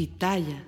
Pitaya.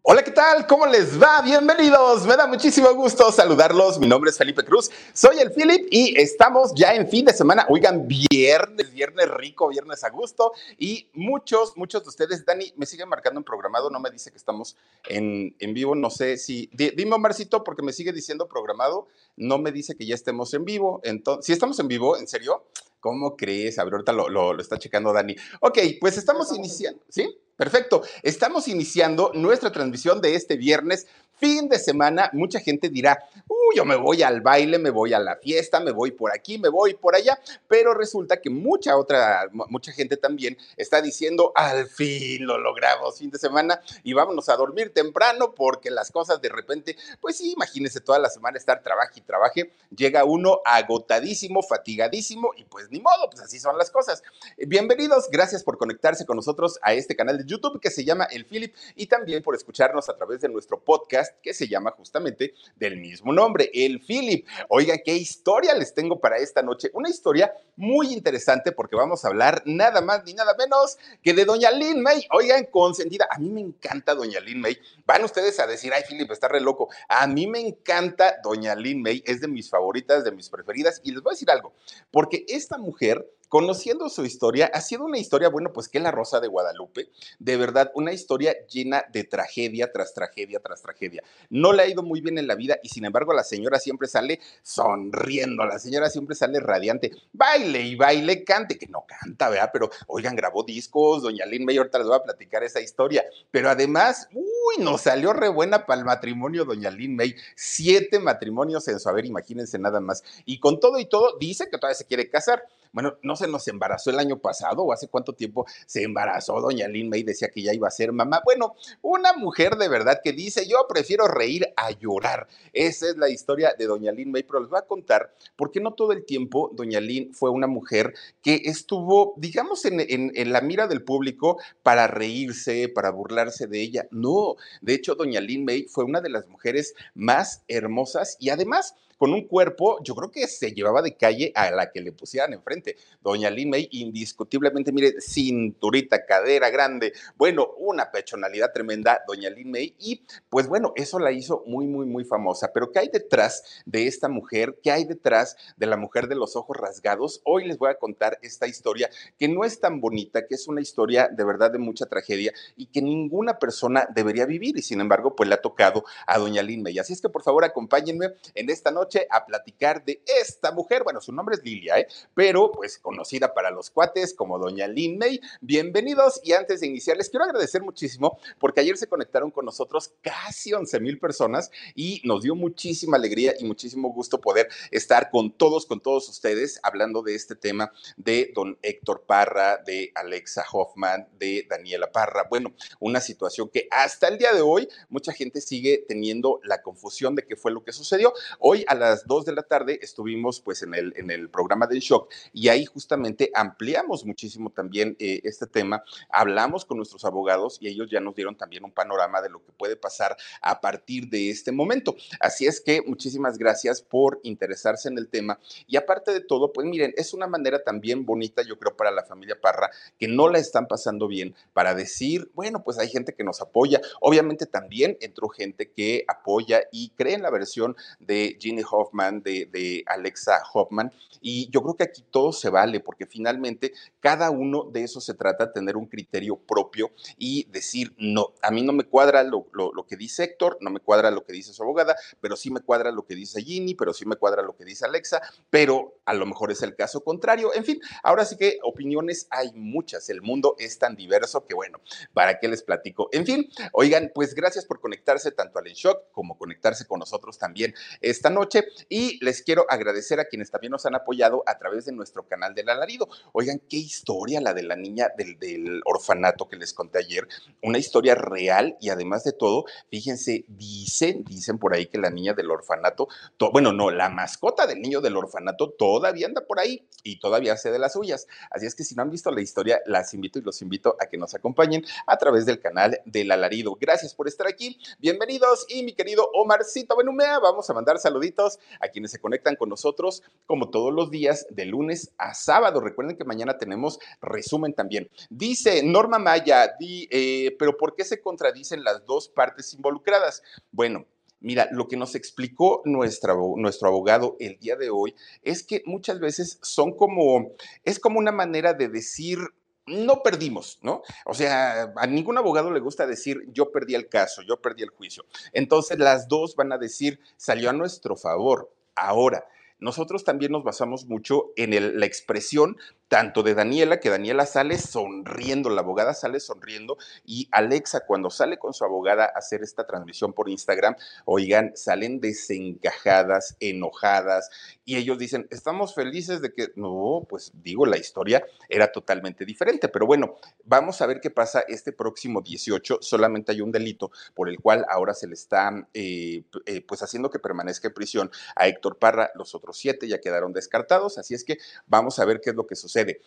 Hola, ¿qué tal? ¿Cómo les va? Bienvenidos. Me da muchísimo gusto saludarlos. Mi nombre es Felipe Cruz. Soy el Philip y estamos ya en fin de semana. Oigan, viernes, viernes rico, viernes a gusto. Y muchos, muchos de ustedes, Dani, me siguen marcando en programado. No me dice que estamos en, en vivo. No sé si. Dime, Marcito, porque me sigue diciendo programado. No me dice que ya estemos en vivo. Entonces, si estamos en vivo, ¿en serio? ¿Cómo crees? A ver, ahorita lo, lo está checando Dani. Ok, pues estamos iniciando. ¿Sí? Perfecto. Estamos iniciando nuestra transmisión de este viernes fin de semana, mucha gente dirá, uy, yo me voy al baile, me voy a la fiesta, me voy por aquí, me voy por allá, pero resulta que mucha otra, mucha gente también está diciendo, al fin lo logramos fin de semana y vámonos a dormir temprano porque las cosas de repente, pues sí, imagínense toda la semana estar trabaje y trabaje, llega uno agotadísimo, fatigadísimo y pues ni modo, pues así son las cosas. Bienvenidos, gracias por conectarse con nosotros a este canal de YouTube que se llama El Philip y también por escucharnos a través de nuestro podcast que se llama justamente del mismo nombre, El Philip. Oiga, qué historia les tengo para esta noche. Una historia muy interesante porque vamos a hablar nada más ni nada menos que de Doña Lin May. Oigan, consentida. A mí me encanta Doña Lin May. Van ustedes a decir, ay, Philip, está re loco. A mí me encanta Doña Lin May. Es de mis favoritas, de mis preferidas. Y les voy a decir algo, porque esta mujer conociendo su historia, ha sido una historia, bueno, pues que la Rosa de Guadalupe, de verdad, una historia llena de tragedia tras tragedia tras tragedia. No le ha ido muy bien en la vida y sin embargo la señora siempre sale sonriendo, la señora siempre sale radiante, baile y baile, cante, que no canta. Pero oigan, grabó discos, doña Lynn May, ahorita les voy a platicar esa historia, pero además, uy, nos salió re buena para el matrimonio, doña Lynn May, siete matrimonios en su haber, imagínense nada más, y con todo y todo, dice que todavía se quiere casar. Bueno, no se nos embarazó el año pasado o hace cuánto tiempo se embarazó doña Lynn May, decía que ya iba a ser mamá. Bueno, una mujer de verdad que dice, yo prefiero reír a llorar. Esa es la historia de doña Lynn May, pero les voy a contar por qué no todo el tiempo doña Lynn fue una mujer que estuvo, digamos, en, en, la mira del público para reírse, para burlarse de ella. No, de hecho, doña Lynn May fue una de las mujeres más hermosas y además con un cuerpo, yo creo que se llevaba de calle a la que le pusieran enfrente. Doña Lin May, indiscutiblemente, mire, cinturita, cadera grande, bueno, una pechonalidad tremenda, Doña Lin May, y pues bueno, eso la hizo muy, muy, muy famosa. Pero ¿qué hay detrás de esta mujer? ¿Qué hay detrás de la mujer de los ojos rasgados? Hoy les voy a contar esta historia que no es tan bonita, que es una historia de verdad de mucha tragedia y que ninguna persona debería vivir y sin embargo, pues le ha tocado a Doña Lin May. Así es que por favor acompáñenme en esta noche a platicar de esta mujer. Bueno, su nombre es Lilia, ¿eh? pero pues conocida para los cuates como Doña Lin May. Bienvenidos y antes de iniciar, les quiero agradecer muchísimo porque ayer se conectaron con nosotros casi 11 mil personas y nos dio muchísima alegría y muchísimo gusto poder estar con todos, con todos ustedes hablando de este tema de don Héctor Parra, de Alexa Hoffman, de Daniela Parra. Bueno, una situación que hasta el día de hoy mucha gente sigue teniendo la confusión de qué fue lo que sucedió. Hoy a las 2 de la tarde estuvimos pues en el, en el programa del shock y ahí justamente ampliamos muchísimo también eh, este tema, hablamos con nuestros abogados y ellos ya nos dieron también un panorama de lo que puede pasar a partir de este momento. Así es que muchísimas gracias por interesarse en el tema. Y aparte de todo, pues miren, es una manera también bonita yo creo para la familia Parra que no la están pasando bien para decir, bueno, pues hay gente que nos apoya, obviamente también entró gente que apoya y cree en la versión de Ginny Hoffman, de, de Alexa Hoffman, y yo creo que aquí todo se vale, porque finalmente cada uno de eso se trata, tener un criterio propio y decir, no, a mí no me cuadra lo, que dice Héctor, no me cuadra lo que dice su abogada, pero sí me cuadra lo que dice Ginny, pero sí me cuadra lo que dice Alexa, pero a lo mejor es el caso contrario. En fin, ahora sí que opiniones hay muchas, el mundo es tan diverso que bueno, ¿para qué les platico? En fin, oigan, pues gracias por conectarse tanto al En Shock como conectarse con nosotros también esta noche y les quiero agradecer a quienes también nos han apoyado a través de nuestro canal del alarido. Oigan, qué historia la de la niña del, del orfanato que les conté ayer, una historia real y además de todo, fíjense, dicen, dicen por ahí que la niña del orfanato, to, bueno, no, la mascota del niño del orfanato todavía anda por ahí y todavía hace de las suyas. Así es que si no han visto la historia, las invito y los invito a que nos acompañen a través del canal del alarido. Gracias por estar aquí, bienvenidos y mi querido Omarcito Benumea, vamos a mandar saluditos a quienes se conectan con nosotros como todos los días de lunes a sábado. Recuerden que mañana tenemos resumen también. Dice Norma Maya, di, eh, pero ¿por qué se contradicen las dos partes involucradas? Bueno, Mira, lo que nos explicó nuestro abogado el día de hoy es que muchas veces son como, es como una manera de decir, no perdimos, ¿no? O sea, a ningún abogado le gusta decir, yo perdí el caso, yo perdí el juicio. Entonces las dos van a decir, salió a nuestro favor. Ahora, nosotros también nos basamos mucho en la expresión tanto de Daniela, que Daniela sale sonriendo, la abogada sale sonriendo, y Alexa cuando sale con su abogada a hacer esta transmisión por Instagram, oigan, salen desencajadas, enojadas, y ellos dicen, estamos felices de que, no, pues digo, la historia era totalmente diferente, pero bueno, vamos a ver qué pasa este próximo 18, solamente hay un delito por el cual ahora se le está, eh, eh, pues haciendo que permanezca en prisión a Héctor Parra, los otros siete ya quedaron descartados, así es que vamos a ver qué es lo que sucede sucede.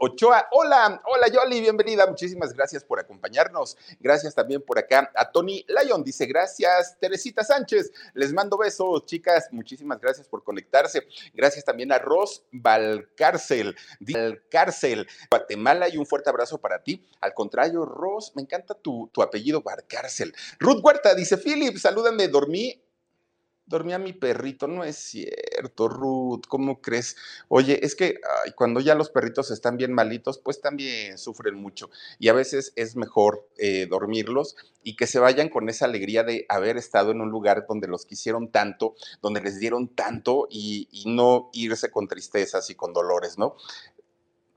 Ochoa, hola, hola Yoli, bienvenida, muchísimas gracias por acompañarnos. Gracias también por acá a Tony Lyon, dice gracias, Teresita Sánchez, les mando besos, chicas, muchísimas gracias por conectarse. Gracias también a Ros Valcárcel, Valcárcel, Guatemala y un fuerte abrazo para ti. Al contrario, Ros, me encanta tu, tu apellido Valcárcel. Ruth Huerta dice, Philip, salúdame, dormí dormía mi perrito. No es cierto, Ruth, ¿cómo crees? Oye, es que cuando ya los perritos están bien malitos, pues también sufren mucho. Y a veces es mejor eh, dormirlos y que se vayan con esa alegría de haber estado en un lugar donde los quisieron tanto, donde les dieron tanto y no irse con tristezas y con dolores, ¿no?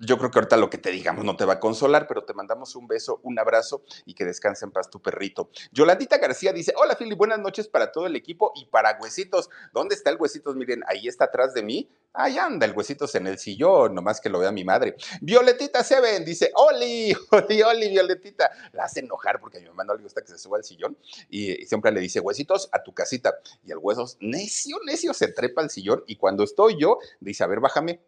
Yo creo que ahorita lo que te digamos no te va a consolar, pero te mandamos un beso, un abrazo y que descanse en paz tu perrito. Yolandita García dice, hola Philly, buenas noches para todo el equipo y para Huesitos. ¿Dónde está el Huesitos? Miren, ahí está atrás de mí. Ahí anda el Huesitos en el sillón, nomás que lo vea mi madre. Violetita Seven dice, Oli, Oli, Oli, Violetita. La hace enojar porque a mi mamá no le gusta que se suba al sillón y, y siempre le dice, Huesitos, a tu casita. Y el Huesos, necio, necio, se trepa al sillón y cuando estoy yo, dice, a ver, bájame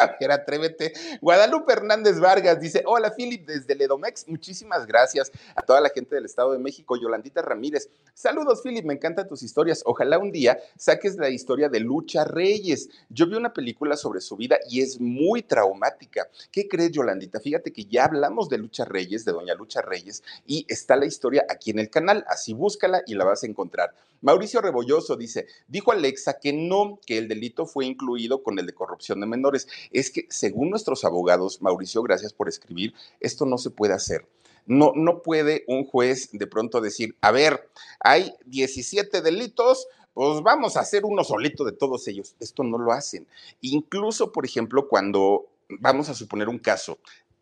A ver, atrévete. Guadalupe Hernández Vargas dice: Hola, Philip, desde Ledomex. Muchísimas gracias a toda la gente del Estado de México. Yolandita Ramírez. Saludos, Philip. Me encantan tus historias. Ojalá un día saques la historia de Lucha Reyes. Yo vi una película sobre su vida y es muy traumática. ¿Qué crees, Yolandita? Fíjate que ya hablamos de Lucha Reyes, de Doña Lucha Reyes, y está la historia aquí en el canal. Así búscala y la vas a encontrar. Mauricio Rebolloso dice: Dijo Alexa que no, que el delito fue incluido con el de corrupción de menores es que según nuestros abogados, Mauricio, gracias por escribir, esto no se puede hacer. No, no puede un juez de pronto decir, a ver, hay 17 delitos, pues vamos a hacer uno solito de todos ellos. Esto no lo hacen. Incluso, por ejemplo, cuando vamos a suponer un caso,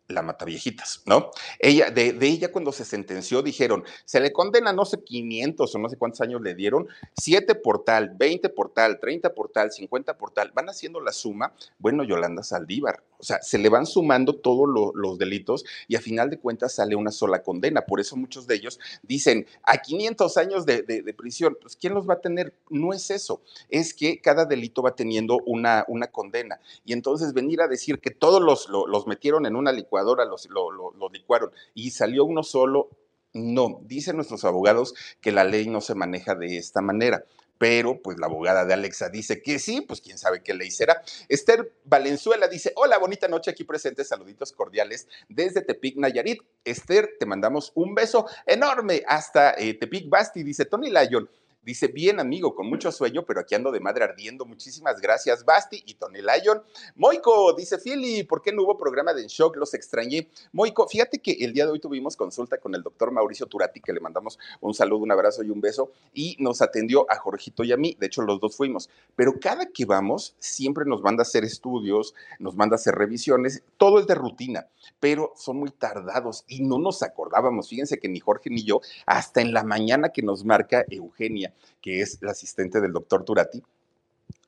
la Mataviejitas, ¿no? Ella, de, ella cuando se sentenció dijeron, se le condena no sé 500 o no sé cuántos años le dieron, 7 por tal, 20 por tal, 30 por tal, 50 por tal, van haciendo la suma, bueno, Yolanda Saldívar, o sea, se le van sumando todos lo, los delitos y a final de cuentas sale una sola condena, por eso muchos de ellos dicen, a 500 años de, de, de prisión, pues ¿quién los va a tener? No es eso, es que cada delito va teniendo una, una condena y entonces venir a decir que todos los, los, los metieron en una licuadora, lo licuaron y salió uno solo. No, dicen nuestros abogados que la ley no se maneja de esta manera pero pues la abogada de Alexa dice que sí, pues quién sabe qué ley será. Esther Valenzuela dice, hola, bonita noche aquí presente, saluditos cordiales desde Tepic, Nayarit. Esther, te mandamos un beso enorme hasta eh, Tepic Basti, dice Tony Lyon. Dice, bien amigo, con mucho sueño, pero aquí ando de madre ardiendo. Muchísimas gracias, Basti y Tony Lyon. Moico, dice Philly, ¿por qué no hubo programa de En Shock? Los extrañé. Moico, fíjate que el día de hoy tuvimos consulta con el doctor Mauricio Turati, que le mandamos un saludo, un abrazo y un beso, y nos atendió a Jorgito y a mí. De hecho, los dos fuimos. Pero cada que vamos, siempre nos manda a hacer estudios, nos manda a hacer revisiones. Todo es de rutina, pero son muy tardados y no nos acordábamos. Fíjense que ni Jorge ni yo, hasta en la mañana que nos marca Eugenia que es la asistente del doctor Turati,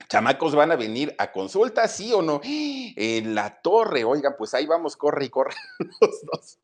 chamacos van a venir a consulta, sí o no, en la torre, oigan, pues ahí vamos, corre y corre los dos.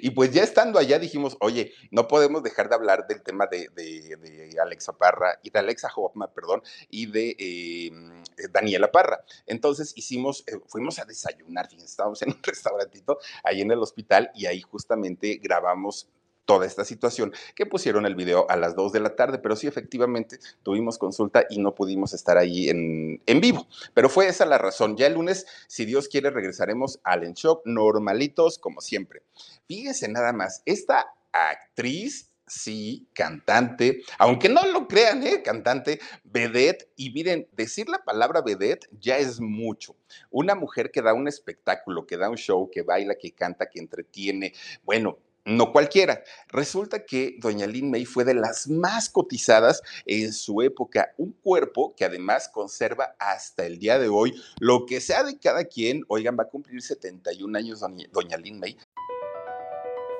Y pues ya estando allá dijimos, oye, no podemos dejar de hablar del tema de, Alexa Parra y de Alexa Hoffman, perdón, y de em, Daniela Parra. Entonces hicimos, eh, fuimos a desayunar, estábamos en un restaurantito ahí en el hospital y ahí justamente grabamos toda esta situación, que pusieron el video a las 2 de la tarde, pero sí efectivamente tuvimos consulta y no pudimos estar ahí en, en vivo. Pero fue esa la razón. Ya el lunes, si Dios quiere, regresaremos al En Shock normalitos como siempre. Fíjese nada más, esta actriz sí, cantante, aunque no lo crean, ¿eh? cantante, vedette, y miren, decir la palabra vedette ya es mucho. Una mujer que da un espectáculo, que da un show, que baila, que canta, que entretiene, bueno, no cualquiera. Resulta que doña Lynn May fue de las más cotizadas en su época, un cuerpo que además conserva hasta el día de hoy lo que sea de cada quien. Oigan, va a cumplir 71 años doña Lynn May.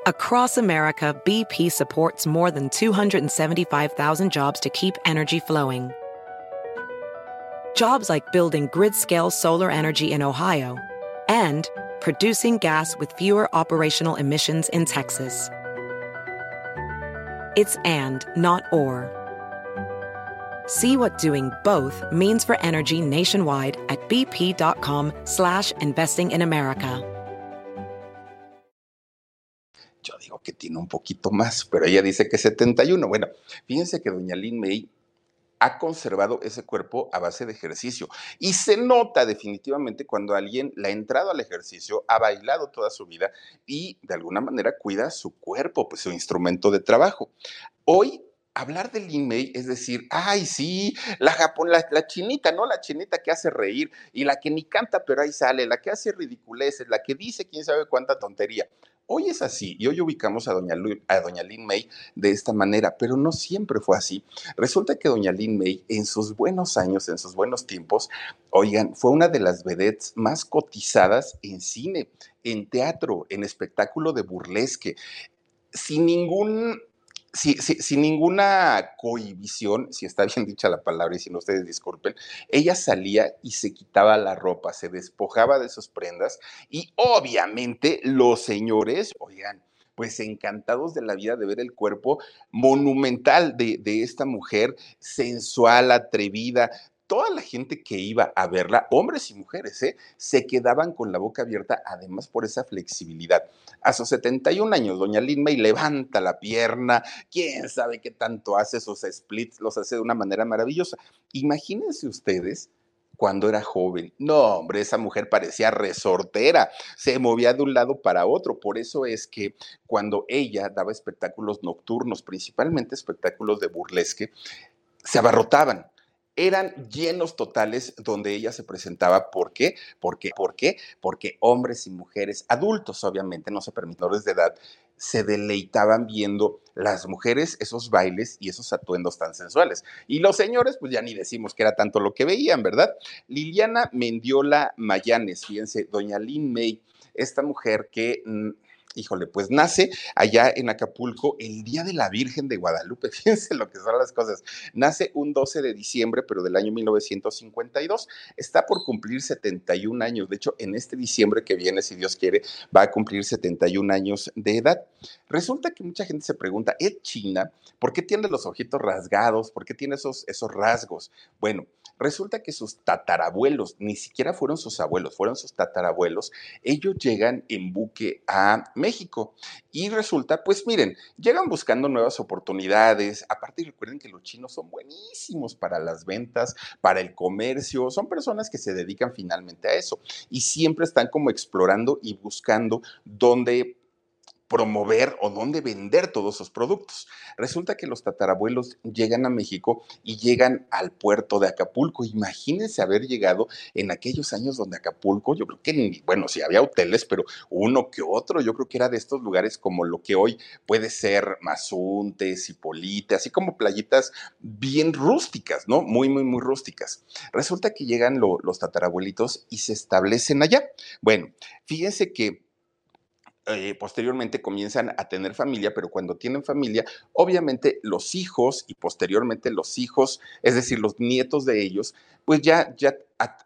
Across America, BP supports more than 275,000 jobs to keep energy flowing. Jobs like building grid-scale solar energy in Ohio and producing gas with fewer operational emissions in Texas. It's and, not or. See what doing both means for energy nationwide at bp.com slash investing in America. Yo digo que tiene un poquito más, pero ella dice que 71. Bueno, fíjense que doña Lynn May ha conservado ese cuerpo a base de ejercicio. Y se nota definitivamente cuando alguien le ha entrado al ejercicio, ha bailado toda su vida y de alguna manera cuida su cuerpo, pues su instrumento de trabajo. Hoy hablar del Lin es decir, ay, sí, la, Japón, la, chinita, ¿no? La chinita que hace reír y la que ni canta, pero ahí sale, la que hace ridiculeces, la que dice quién sabe cuánta tontería. Hoy es así y hoy ubicamos a doña, doña Lin May de esta manera, pero no siempre fue así. Resulta que doña Lin May en sus buenos años, en sus buenos tiempos, oigan, fue una de las vedettes más cotizadas en cine, en teatro, en espectáculo de burlesque, sin ningún sin ninguna cohibición, si está bien dicha la palabra y si no ustedes disculpen, ella salía y se quitaba la ropa, se despojaba de sus prendas y obviamente los señores, oigan, pues encantados de la vida de ver el cuerpo monumental de, de esta mujer, sensual, atrevida, toda la gente que iba a verla, hombres y mujeres, ¿eh? se quedaban con la boca abierta, además por esa flexibilidad. A sus 71 años, doña Lin May levanta la pierna, quién sabe qué tanto hace esos splits, los hace de una manera maravillosa. Imagínense ustedes cuando era joven. No, hombre, esa mujer parecía resortera, se movía de un lado para otro. Por eso es que cuando ella daba espectáculos nocturnos, principalmente espectáculos de burlesque, se abarrotaban eran llenos totales donde ella se presentaba. ¿Por qué? Porque, ¿Por qué? Porque hombres y mujeres, adultos obviamente, no se permitidores de edad, se deleitaban viendo las mujeres esos bailes y esos atuendos tan sensuales. Y los señores, pues ya ni decimos que era tanto lo que veían, ¿verdad? Liliana Mendiola Mayanes, fíjense, doña Lynn May, esta mujer que mm, híjole, pues nace allá en Acapulco el Día de la Virgen de Guadalupe. Fíjense lo que son las cosas. Nace un 12 de diciembre, pero del año 1952. Está por cumplir 71 años. De hecho, en este diciembre que viene, si Dios quiere, va a cumplir 71 años de edad. Resulta que mucha gente se pregunta, ¿es China? ¿Por qué tiene los ojitos rasgados? ¿Por qué tiene esos, esos rasgos? Bueno, Resulta que sus tatarabuelos, ni siquiera fueron sus abuelos, fueron sus tatarabuelos, ellos llegan en buque a México. Y resulta, pues miren, llegan buscando nuevas oportunidades. Aparte, recuerden que los chinos son buenísimos para las ventas, para el comercio, son personas que se dedican finalmente a eso y siempre están como explorando y buscando dónde promover o dónde vender todos esos productos. Resulta que los tatarabuelos llegan a México y llegan al puerto de Acapulco. Imagínense haber llegado en aquellos años donde Acapulco, yo creo que, bueno, sí había hoteles, pero uno que otro, yo creo que era de estos lugares como lo que hoy puede ser Mazunte, Cipolite, así como playitas bien rústicas, ¿no? Muy, muy, muy rústicas. Resulta que llegan los tatarabuelitos y se establecen allá. Bueno, fíjense que eh, posteriormente comienzan a tener familia, pero cuando tienen familia, obviamente los hijos y posteriormente los hijos, es decir, los nietos de ellos, pues ya, ya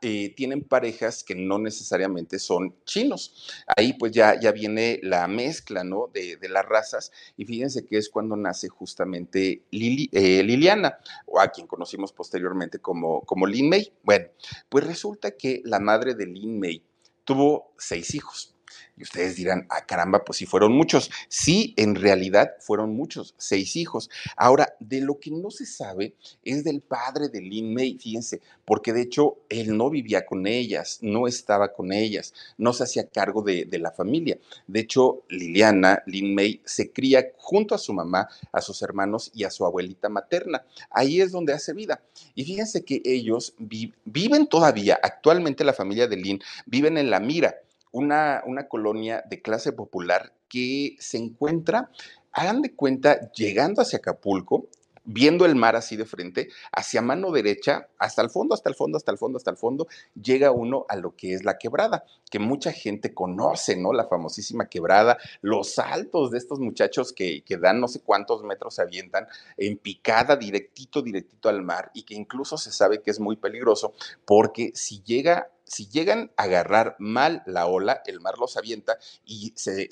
eh, tienen parejas que no necesariamente son chinos. Ahí pues ya, ya viene la mezcla, ¿no? De, las razas y fíjense que es cuando nace justamente eh, Liliana, o a quien conocimos posteriormente como, como Lin May. Bueno, pues resulta que la madre de Lin May tuvo seis hijos. Y ustedes dirán, ah, caramba, pues sí fueron muchos. Sí, en realidad fueron muchos, seis hijos. Ahora, de lo que no se sabe es del padre de Lin May, fíjense, porque de hecho él no vivía con ellas, no estaba con ellas, no se hacía cargo de, de la familia. De hecho, Liliana, Lin May, se cría junto a su mamá, a sus hermanos y a su abuelita materna. Ahí es donde hace vida. Y fíjense que ellos viven todavía, actualmente la familia de Lin, viven en La Mira una, una colonia de clase popular que se encuentra, hagan de cuenta, llegando hacia Acapulco, viendo el mar así de frente, hacia mano derecha, hasta el fondo, hasta el fondo, hasta el fondo, hasta el fondo, llega uno a lo que es la quebrada, que mucha gente conoce, ¿no? La famosísima quebrada, los saltos de estos muchachos que, que dan no sé cuántos metros se avientan en picada directito, directito al mar y que incluso se sabe que es muy peligroso porque si llega si llegan a agarrar mal la ola, el mar los avienta y se,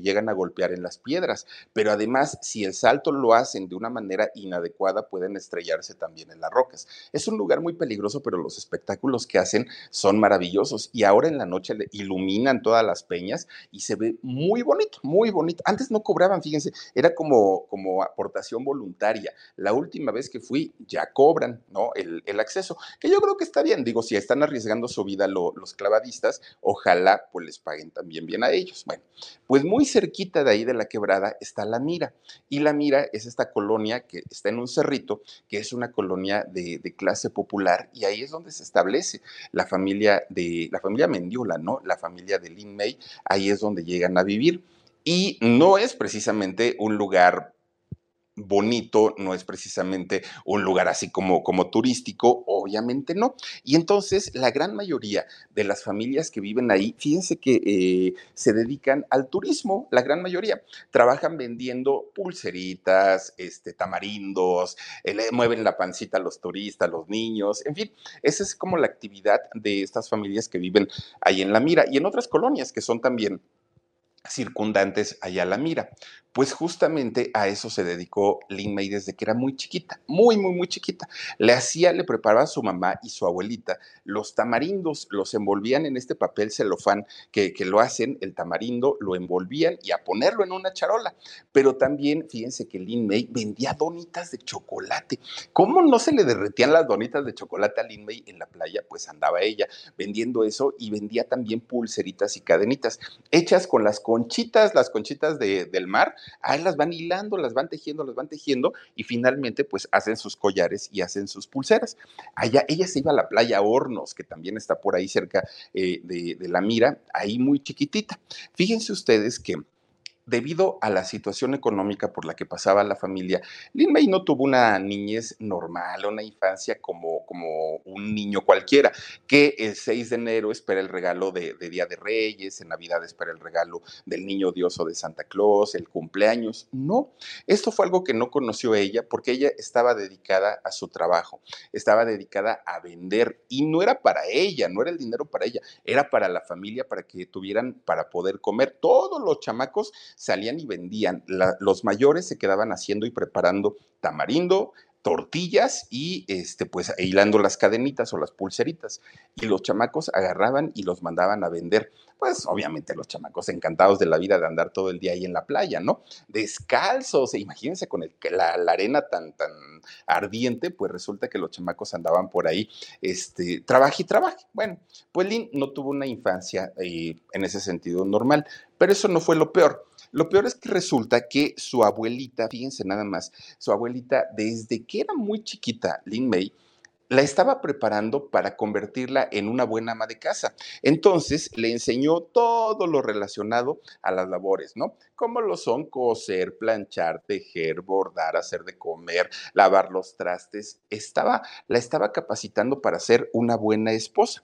llegan a golpear en las piedras. Pero además, si el salto lo hacen de una manera inadecuada, pueden estrellarse también en las rocas. Es un lugar muy peligroso, pero los espectáculos que hacen son maravillosos. Y ahora en la noche iluminan todas las peñas y se ve muy bonito, muy bonito. Antes no cobraban, fíjense, era como, como aportación voluntaria. La última vez que fui, ya cobran, ¿no? El, el acceso, que yo creo que está bien. Digo, si están arriesgando su vida los clavadistas, ojalá pues les paguen también bien a ellos. Bueno, pues muy cerquita de ahí de la quebrada está La Mira, y La Mira es esta colonia que está en un cerrito, que es una colonia de, clase popular, y ahí es donde se establece la familia de, la familia Mendiola, ¿no? La familia de Lin May, ahí es donde llegan a vivir. Y no es precisamente un lugar bonito, no es precisamente un lugar así como, como turístico, obviamente no. Y entonces la gran mayoría de las familias que viven ahí, fíjense que eh, se dedican al turismo, la gran mayoría. Trabajan vendiendo pulseritas, este, tamarindos, eh, le mueven la pancita a los turistas, a los niños, en fin, esa es como la actividad de estas familias que viven ahí en La Mira y en otras colonias que son también circundantes allá a la mira. Pues justamente a eso se dedicó Lin May desde que era muy chiquita, muy, muy, muy chiquita. Le hacía, le preparaba a su mamá y su abuelita los tamarindos, los envolvían en este papel celofán que, que lo hacen, el tamarindo, lo envolvían y a ponerlo en una charola. Pero también, fíjense que Lin May vendía donitas de chocolate. ¿Cómo no se le derretían las donitas de chocolate a Lin May en la playa? Pues andaba ella vendiendo eso y vendía también pulseritas y cadenitas hechas con las conchitas, las conchitas del mar ahí las van hilando, las van tejiendo, las van tejiendo y finalmente pues hacen sus collares y hacen sus pulseras. Allá ella se iba a la playa Hornos, que también está por ahí cerca eh, de, de la mira, ahí muy chiquitita. Fíjense ustedes que debido a la situación económica por la que pasaba la familia, Lin May no tuvo una niñez normal, una infancia como, como un niño cualquiera, que el 6 de enero espera el regalo de, Día de Reyes, en Navidad espera el regalo del Niño Dios o de Santa Claus, el cumpleaños. No, esto fue algo que no conoció ella porque ella estaba dedicada a su trabajo, estaba dedicada a vender y no era para ella, no era el dinero para ella, era para la familia, para que tuvieran para poder comer. Todos los chamacos salían y vendían. los mayores se quedaban haciendo y preparando tamarindo, tortillas y este pues hilando las cadenitas o las pulseritas y los chamacos agarraban y los mandaban a vender pues obviamente los chamacos encantados de la vida de andar todo el día ahí en la playa, ¿no? Descalzos, e imagínense con el, la, la, arena tan, tan ardiente, pues resulta que los chamacos andaban por ahí, este, trabaje y trabaje. Bueno, pues Lynn no tuvo una infancia eh, en ese sentido normal, Pero eso no fue lo peor. Lo peor es que resulta que su abuelita, fíjense nada más, su abuelita desde que era muy chiquita, Lin May, la estaba preparando para convertirla en una buena ama de casa. Entonces le enseñó todo lo relacionado a las labores, ¿no? Como lo son coser, planchar, tejer, bordar, hacer de comer, lavar los trastes. Estaba, la estaba capacitando para ser una buena esposa.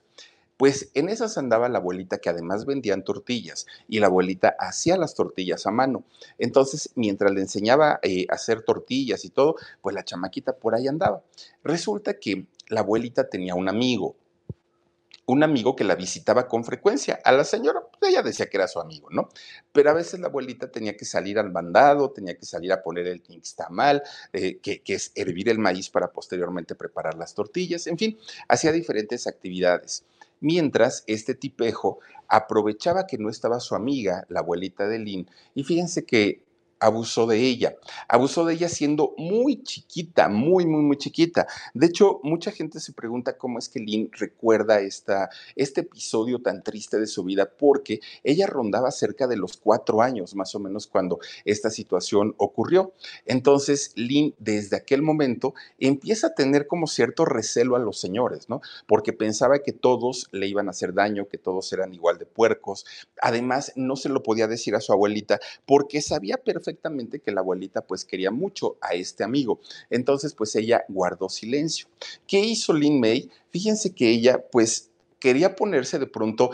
Pues en esas andaba la abuelita que además vendían tortillas y la abuelita hacía las tortillas a mano. Entonces, mientras le enseñaba eh, a hacer tortillas y todo, pues la chamaquita por ahí andaba. Resulta que la abuelita tenía un amigo, un amigo que la visitaba con frecuencia. A la señora, pues ella decía que era su amigo, ¿no? Pero a veces la abuelita tenía que salir al mandado, tenía que salir a poner el nixtamal, eh, que, que es hervir el maíz para posteriormente preparar las tortillas, en fin, hacía diferentes actividades mientras este tipejo aprovechaba que no estaba su amiga, la abuelita de Lynn, y fíjense que abusó de ella. Abusó de ella siendo muy chiquita, muy, muy, muy chiquita. De hecho, mucha gente se pregunta cómo es que Lynn recuerda esta, este episodio tan triste de su vida, porque ella rondaba cerca de los cuatro años, más o menos, cuando esta situación ocurrió. Entonces, Lynn, desde aquel momento, empieza a tener como cierto recelo a los señores, ¿no? Porque pensaba que todos le iban a hacer daño, que todos eran igual de puercos. Además, no se lo podía decir a su abuelita porque sabía perfectamente perfectamente que la abuelita pues quería mucho a este amigo. Entonces pues ella guardó silencio. ¿Qué hizo Lin May? Fíjense que ella pues quería ponerse de pronto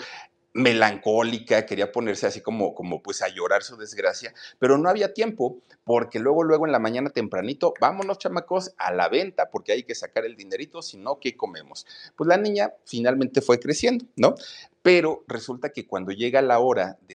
melancólica, quería ponerse así como, como pues a llorar su desgracia, pero no había tiempo porque luego, luego en la mañana tempranito, vámonos chamacos a la venta porque hay que sacar el dinerito, si no, ¿qué comemos? Pues la niña finalmente fue creciendo, ¿no? Pero resulta que cuando llega la hora de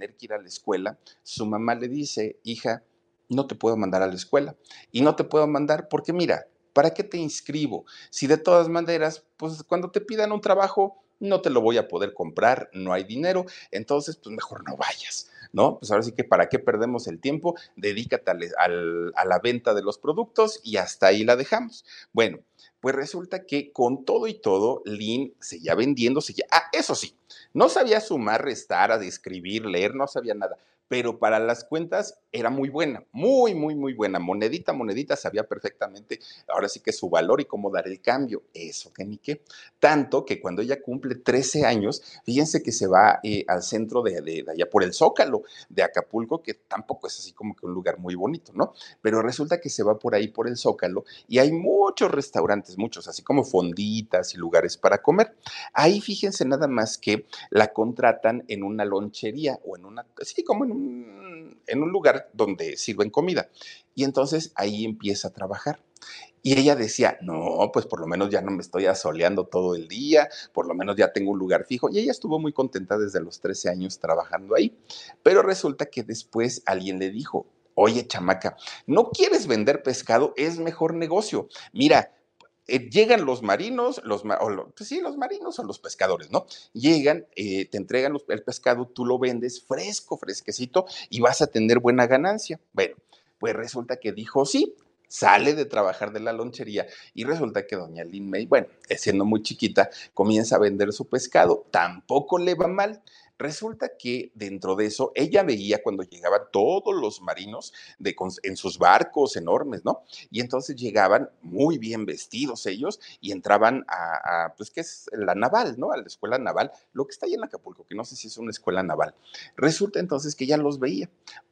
Tener que ir a la escuela, su mamá le dice, hija, no te puedo mandar a la escuela. Y no te puedo mandar porque mira, ¿para qué te inscribo? Si de todas maneras, pues cuando te pidan un trabajo, no te lo voy a poder comprar, no hay dinero, entonces pues mejor no vayas. ¿No? Pues ahora sí que para qué perdemos el tiempo, dedícate a la venta de los productos y hasta ahí la dejamos. Bueno, pues resulta que con todo y todo, Lynn seguía vendiendo, seguía... Ah, eso sí, no sabía sumar, restar, a describir, leer, no sabía nada, pero para las cuentas era muy buena, muy, muy, muy buena. Monedita, monedita, sabía perfectamente ahora sí que su valor y cómo dar el cambio. Eso que ni qué. Tanto que cuando ella cumple 13 años, fíjense que se va eh, al centro de, de, allá por el Zócalo de Acapulco, que tampoco es así como que un lugar muy bonito, ¿no? Pero resulta que se va por ahí por el Zócalo y hay muchos restaurantes, muchos, así como fonditas y lugares para comer. Ahí fíjense nada más que la contratan en una lonchería o en una, sí, como en un, en un lugar donde sirven comida. Y entonces ahí empieza a trabajar. Y ella decía, no, pues por lo menos ya no me estoy asoleando todo el día, por lo menos ya tengo un lugar fijo. Y ella estuvo muy contenta desde los 13 años trabajando ahí. Pero resulta que después alguien le dijo, oye chamaca, ¿no quieres vender pescado? Es mejor negocio. Mira, eh, llegan los marinos, los, pues sí, los marinos o los pescadores, ¿no? Llegan, eh, te entregan el pescado, tú lo vendes fresco, fresquecito y vas a tener buena ganancia. Bueno, pues resulta que dijo sí, sale de trabajar de la lonchería y resulta que doña Lin May, bueno, siendo muy chiquita, comienza a vender su pescado, tampoco le va mal. Resulta que dentro de eso, ella veía cuando llegaban todos los marinos de, en sus barcos enormes, ¿no? Y entonces llegaban muy bien vestidos ellos y entraban a, pues, ¿qué es la naval, ¿no? A la escuela naval, lo que está ahí en Acapulco, que no sé si es una escuela naval. Resulta entonces que ella los veía.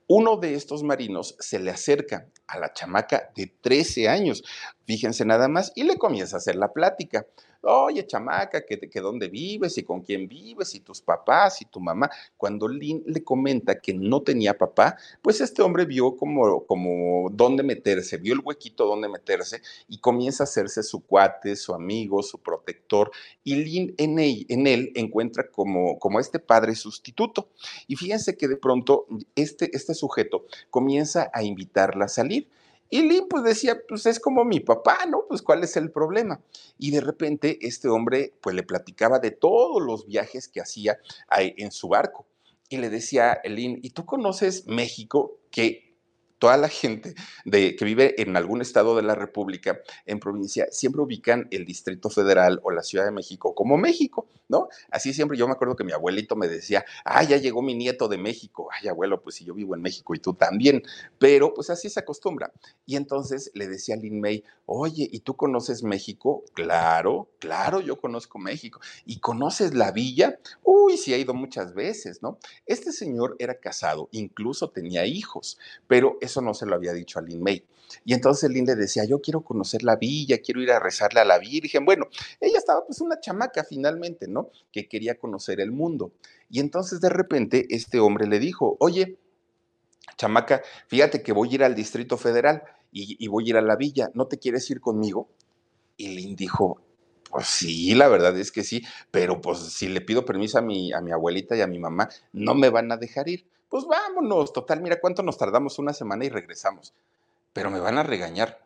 Uno de estos marinos se le acerca a la chamaca de 13 años, fíjense nada más, y le comienza a hacer la plática. Oye, chamaca, que, que dónde vives y con quién vives y tus papás y tu mamá. Cuando Lynn le comenta que no tenía papá, pues este hombre vio como, como dónde meterse, vio el huequito dónde meterse y comienza a hacerse su cuate, su amigo, su protector. Y Lynn en él, en él encuentra como, como este padre sustituto. Y fíjense que de pronto este, este sujeto comienza a invitarla a salir. Y Lynn pues decía, pues es como mi papá, ¿no? Pues cuál es el problema. Y de repente este hombre pues le platicaba de todos los viajes que hacía en su barco. Y le decía, Lynn, ¿y tú conoces México? Que toda la gente de, que vive en algún estado de la República, en provincia, siempre ubican el Distrito Federal o la Ciudad de México como México, ¿no? Así siempre yo me acuerdo que mi abuelito me decía, ah, ya llegó mi nieto de México. Ay, abuelo, pues si yo vivo en México y tú también. Pero pues así se acostumbra. Y entonces le decía a Lin May, oye, ¿y tú conoces México? Claro, claro, yo conozco México. ¿Y conoces la villa? Uy, sí, he ido muchas veces, ¿no? Este señor era casado, incluso tenía hijos, pero eso no se lo había dicho a Lin May. Y entonces Lin le decía, yo quiero conocer la villa, quiero ir a rezarle a la Virgen. Bueno, ella estaba pues una chamaca finalmente, ¿no? Que quería conocer el mundo. Y entonces de repente este hombre le dijo, oye, chamaca, fíjate que voy a ir al Distrito Federal y, voy a ir a la villa, ¿no te quieres ir conmigo? Y Lin dijo, pues sí, la verdad es que sí, pero pues si le pido permiso a mi, a mi abuelita y a mi mamá, no me van a dejar ir pues vámonos, total, mira cuánto nos tardamos una semana y regresamos. Pero me van a regañar.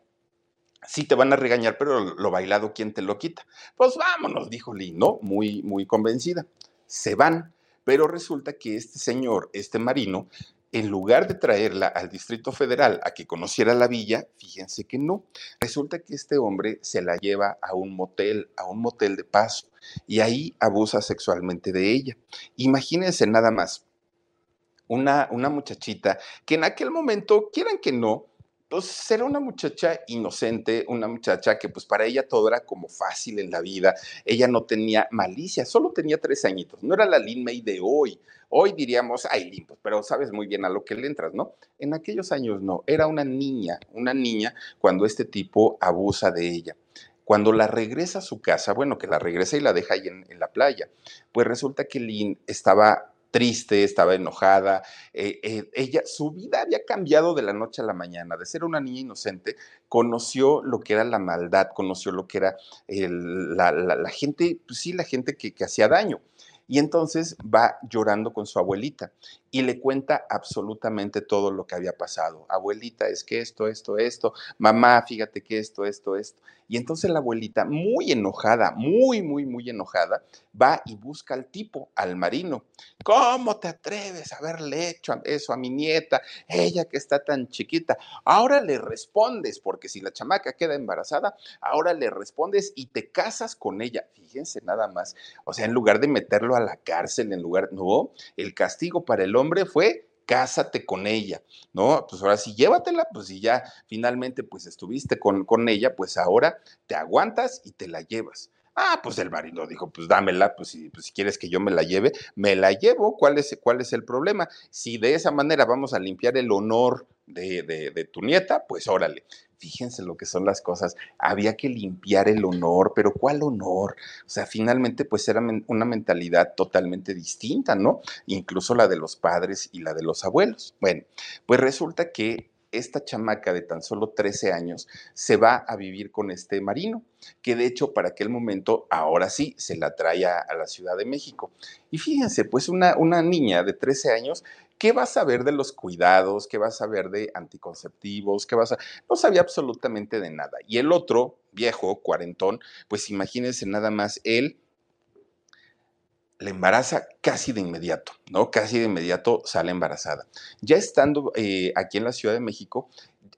Sí te van a regañar, pero lo bailado, ¿quién te lo quita? Pues vámonos, dijo Lee, ¿no? Muy, muy convencida. Se van, pero resulta que este señor, este marino, en lugar de traerla al Distrito Federal a que conociera la villa, fíjense que no. Resulta que este hombre se la lleva a un motel, a un motel de paso, y ahí abusa sexualmente de ella. Imagínense nada más, una, una muchachita que en aquel momento, quieran que no, pues era una muchacha inocente, una muchacha que pues para ella todo era como fácil en la vida, ella no tenía malicia, solo tenía tres añitos, no era la Lin May de hoy. Hoy diríamos, ay, Lin, pues, pero sabes muy bien a lo que le entras, ¿no? En aquellos años no, era una niña, una niña cuando este tipo abusa de ella. Cuando la regresa a su casa, bueno, que la regresa y la deja ahí en, en la playa, pues resulta que Lin estaba triste, estaba enojada. Eh, eh, ella, su vida había cambiado de la noche a la mañana. De ser una niña inocente, conoció lo que era la maldad, conoció lo que era la, gente, pues sí, la gente que, que hacía daño. Y entonces va llorando con su abuelita y le cuenta absolutamente todo lo que había pasado. Abuelita, es que esto, esto, esto, mamá, fíjate que esto, esto, esto. Y entonces la abuelita, muy enojada, muy, muy, muy enojada, va y busca al tipo, al marino. ¿Cómo te atreves a haberle hecho eso a mi nieta, ella que está tan chiquita? Ahora le respondes, porque si la chamaca queda embarazada, ahora le respondes y te casas con ella. Fíjense nada más. O sea, en lugar de meterlo a la cárcel, en lugar, no, el castigo para el hombre fue cásate con ella, ¿no? Pues ahora sí, llévatela, pues si ya finalmente pues estuviste con, con ella, pues ahora te aguantas y te la llevas. Ah, pues el marido dijo, pues dámela, pues si, pues si quieres que yo me la lleve, me la llevo, ¿cuál es, cuál es el problema? Si de esa manera vamos a limpiar el honor de, de, de tu nieta, pues órale fíjense lo que son las cosas, había que limpiar el honor, pero ¿cuál honor? O sea, finalmente pues era una mentalidad totalmente distinta, ¿no? Incluso la de los padres y la de los abuelos. Bueno, pues resulta que esta chamaca de tan solo 13 años se va a vivir con este marino, que de hecho para aquel momento, ahora sí, se la trae a, la Ciudad de México. Y fíjense, pues una, una niña de 13 años, ¿qué va a saber de los cuidados? ¿Qué va a saber de anticonceptivos? ¿Qué va a No sabía absolutamente de nada. Y el otro, viejo, cuarentón, pues imagínense nada más él la embaraza casi de inmediato, ¿no? Casi de inmediato sale embarazada. Ya estando eh, aquí en la Ciudad de México,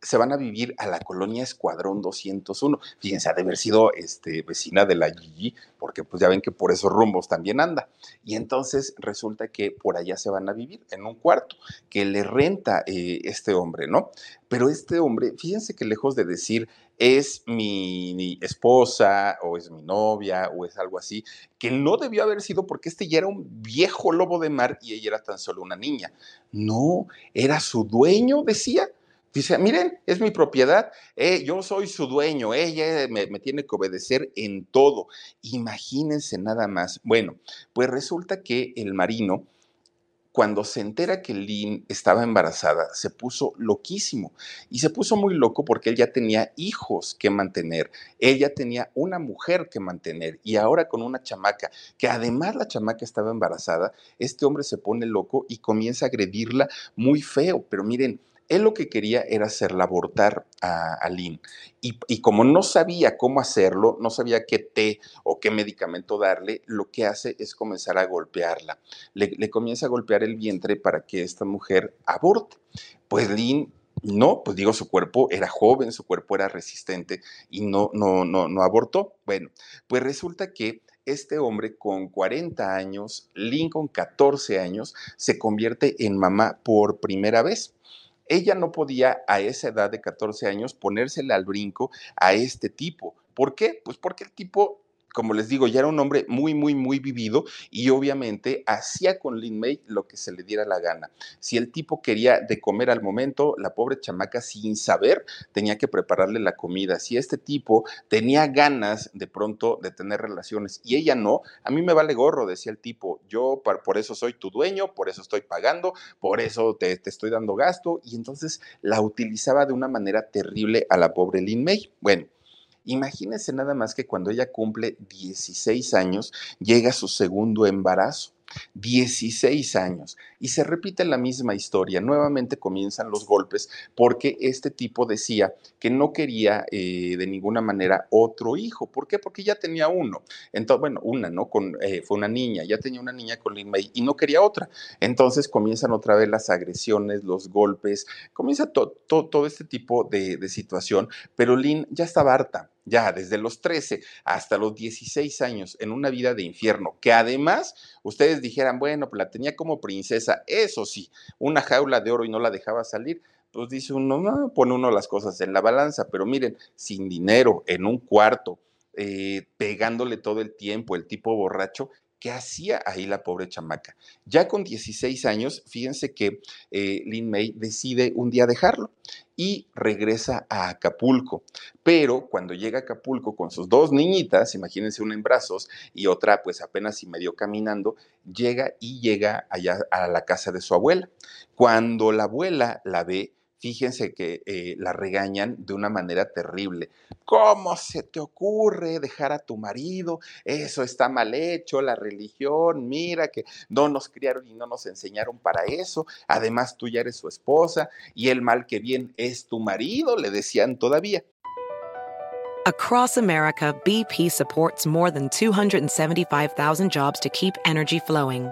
se van a vivir a la colonia Escuadrón 201. Fíjense, ha de haber sido este, vecina de la Gigi, porque pues ya ven que por esos rumbos también anda. Y entonces resulta que por allá se van a vivir en un cuarto que le renta eh, este hombre, ¿no? Pero este hombre, fíjense que lejos de decir es mi esposa o es mi novia o es algo así, que no debió haber sido porque este ya era un viejo lobo de mar y ella era tan solo una niña. No, era su dueño, decía Dice, miren, es mi propiedad, eh, yo soy su dueño, ella me, me, tiene que obedecer en todo. Imagínense nada más. Bueno, pues resulta que el marino cuando se entera que Lynn estaba embarazada, se puso loquísimo. Y se puso muy loco porque él ya tenía hijos que mantener. Ella tenía una mujer que mantener. Y ahora con una chamaca, que además la chamaca estaba embarazada, este hombre se pone loco y comienza a agredirla muy feo. Pero miren, él lo que quería era hacerla abortar a, a Lynn. Y, como no sabía cómo hacerlo, no sabía qué té o qué medicamento darle, lo que hace es comenzar a golpearla. Le, comienza a golpear el vientre para que esta mujer aborte. Pues Lynn no, pues digo, su cuerpo era joven, su cuerpo era resistente y no, no, no, no abortó. Bueno, pues resulta que este hombre con 40 años, Lynn con 14 años, se convierte en mamá por primera vez ella no podía a esa edad de 14 años ponérsele al brinco a este tipo. ¿Por qué? Pues porque el tipo como les digo, ya era un hombre muy, muy, muy vivido y obviamente hacía con Lin May lo que se le diera la gana. Si el tipo quería de comer al momento, la pobre chamaca sin saber tenía que prepararle la comida. Si este tipo tenía ganas de pronto de tener relaciones y ella no, a mí me vale gorro, decía el tipo, yo por eso soy tu dueño, por eso estoy pagando, por eso te, te estoy dando gasto y entonces la utilizaba de una manera terrible a la pobre Lin May. Bueno, Imagínense nada más que cuando ella cumple 16 años, llega su segundo embarazo. 16 años. Y se repite la misma historia. Nuevamente comienzan los golpes porque este tipo decía que no quería eh, de ninguna manera otro hijo. ¿Por qué? Porque ya tenía uno. Entonces, bueno, una, ¿no? Eh, fue una niña, ya tenía una niña con Lin May y no quería otra. Entonces comienzan otra vez las agresiones, los golpes, comienza todo este tipo de, de situación, pero Lin ya estaba harta ya desde los 13 hasta los 16 años en una vida de infierno, que además ustedes dijeran, bueno, pues la tenía como princesa, eso sí, una jaula de oro y no la dejaba salir, pues dice uno, no, pone uno las cosas en la balanza, pero miren, sin dinero, en un cuarto, eh, pegándole todo el tiempo, el tipo borracho, ¿Qué hacía ahí la pobre chamaca? Ya con 16 años, fíjense que eh, Lin May decide un día dejarlo y regresa a Acapulco. Pero cuando llega a Acapulco con sus dos niñitas, imagínense una en brazos y otra pues apenas y medio caminando, llega y llega allá a la casa de su abuela. Cuando la abuela la ve, fíjense que eh, la regañan de una manera terrible. ¿Cómo se te ocurre dejar a tu marido? Eso está mal hecho, la religión, mira que no nos criaron y no nos enseñaron para eso. Además, tú ya eres su esposa y el mal que bien es tu marido, le decían todavía. Across America, BP supports more than 275,000 jobs to keep energy flowing.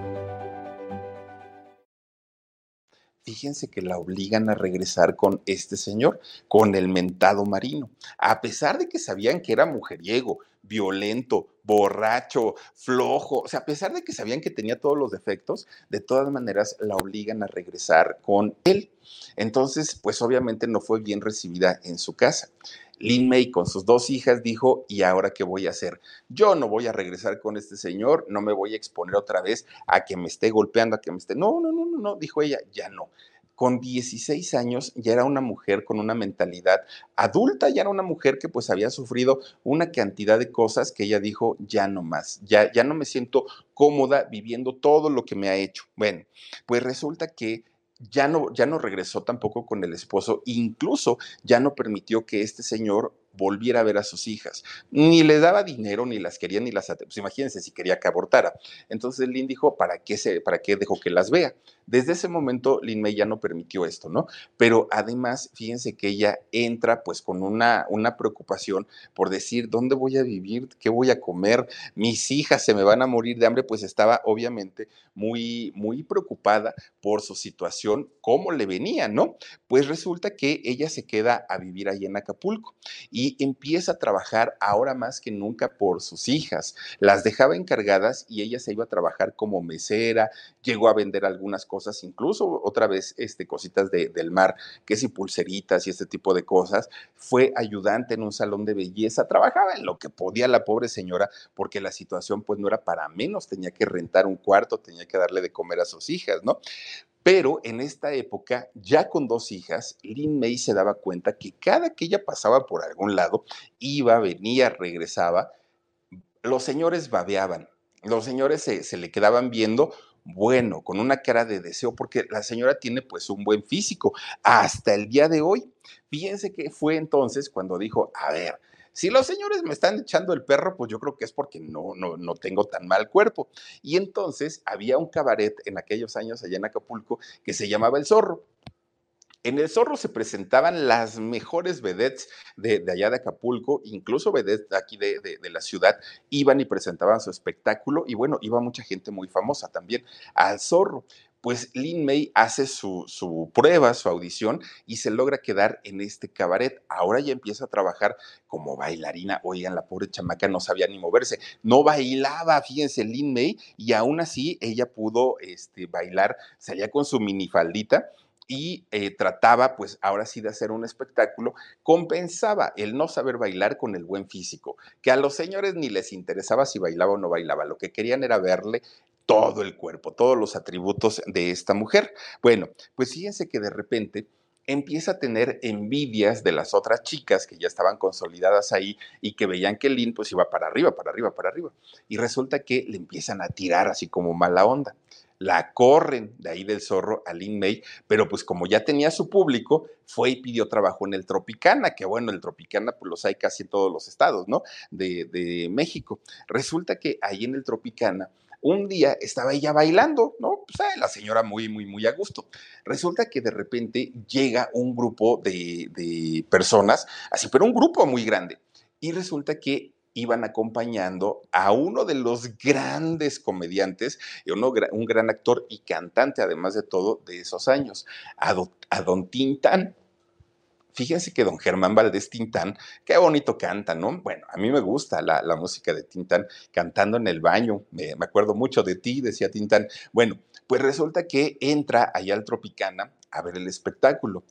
Fíjense que la obligan a regresar con este señor, con el mentado marino, a pesar de que sabían que era mujeriego, violento, borracho, flojo, o sea, a pesar de que sabían que tenía todos los defectos, de todas maneras la obligan a regresar con él. Entonces, pues obviamente no fue bien recibida en su casa. Lin May con sus dos hijas dijo, ¿y ahora qué voy a hacer? Yo no voy a regresar con este señor, no me voy a exponer otra vez a que me esté golpeando, a que me esté... No, no, no, no, no, dijo ella, ya no con 16 años ya era una mujer con una mentalidad adulta, ya era una mujer que pues había sufrido una cantidad de cosas que ella dijo, ya no más, ya, ya no me siento cómoda viviendo todo lo que me ha hecho. Bueno, pues resulta que ya no, ya no regresó tampoco con el esposo, incluso ya no permitió que este señor volviera a ver a sus hijas. Ni le daba dinero, ni las quería, ni las... Pues imagínense si quería que abortara. Entonces Lynn dijo, ¿para qué, se, ¿para qué dejó que las vea? Desde ese momento Lin May ya no permitió esto, ¿no? Pero además, fíjense que ella entra pues con una, una preocupación por decir, ¿dónde voy a vivir? ¿Qué voy a comer? Mis hijas se me van a morir de hambre, pues estaba obviamente muy, muy preocupada por su situación, cómo le venía, ¿no? Pues resulta que ella se queda a vivir ahí en Acapulco. Y y empieza a trabajar ahora más que nunca por sus hijas. Las dejaba encargadas y ella se iba a trabajar como mesera, llegó a vender algunas cosas, incluso otra vez este, cositas del mar, que si pulseritas y este tipo de cosas. Fue ayudante en un salón de belleza, trabajaba en lo que podía la pobre señora, porque la situación pues no era para menos, tenía que rentar un cuarto, tenía que darle de comer a sus hijas, ¿no? Pero en esta época, ya con dos hijas, Lin May se daba cuenta que cada que ella pasaba por algún lado, iba, venía, regresaba, los señores babeaban, los señores se, se le quedaban viendo bueno, con una cara de deseo, porque la señora tiene pues un buen físico hasta el día de hoy. Fíjense que fue entonces cuando dijo, a ver, si los señores me están echando el perro, pues yo creo que es porque no, no, no tengo tan mal cuerpo. Y entonces había un cabaret en aquellos años allá en Acapulco que se llamaba El Zorro. En el Zorro se presentaban las mejores vedettes de, allá de Acapulco, incluso vedettes de aquí de, de, la ciudad, iban y presentaban su espectáculo y bueno, iba mucha gente muy famosa también al Zorro pues Lin May hace su, su, prueba, su audición y se logra quedar en este cabaret. Ahora ya empieza a trabajar como bailarina. Oigan, la pobre chamaca no sabía ni moverse, no bailaba, fíjense, Lin May, y aún así ella pudo este, bailar, salía con su minifaldita y eh, trataba, pues ahora sí, de hacer un espectáculo, compensaba el no saber bailar con el buen físico, que a los señores ni les interesaba si bailaba o no bailaba, lo que querían era verle todo el cuerpo, todos los atributos de esta mujer. Bueno, pues fíjense que de repente empieza a tener envidias de las otras chicas que ya estaban consolidadas ahí y que veían que Lynn pues iba para arriba, para arriba, para arriba. Y resulta que le empiezan a tirar así como mala onda. La corren de ahí del zorro a Lin May, pero pues como ya tenía su público, fue y pidió trabajo en el Tropicana, que bueno, el Tropicana pues los hay casi en todos los estados, ¿no? De, de México. Resulta que ahí en el Tropicana un día estaba ella bailando, ¿no? Pues la señora muy, muy, muy a gusto. Resulta que de repente llega un grupo de, de personas, así, pero un grupo muy grande. Y resulta que iban acompañando a uno de los grandes comediantes, uno, un gran actor y cantante, además de todo, de esos años, a, a Don Tintán. Fíjense que don Germán Valdés Tintán, qué bonito canta, ¿no? Bueno, a mí me gusta la, música de Tintán cantando en el baño. me acuerdo mucho de ti, decía Tintán. Bueno, pues resulta que entra allá al Tropicana a ver el espectáculo.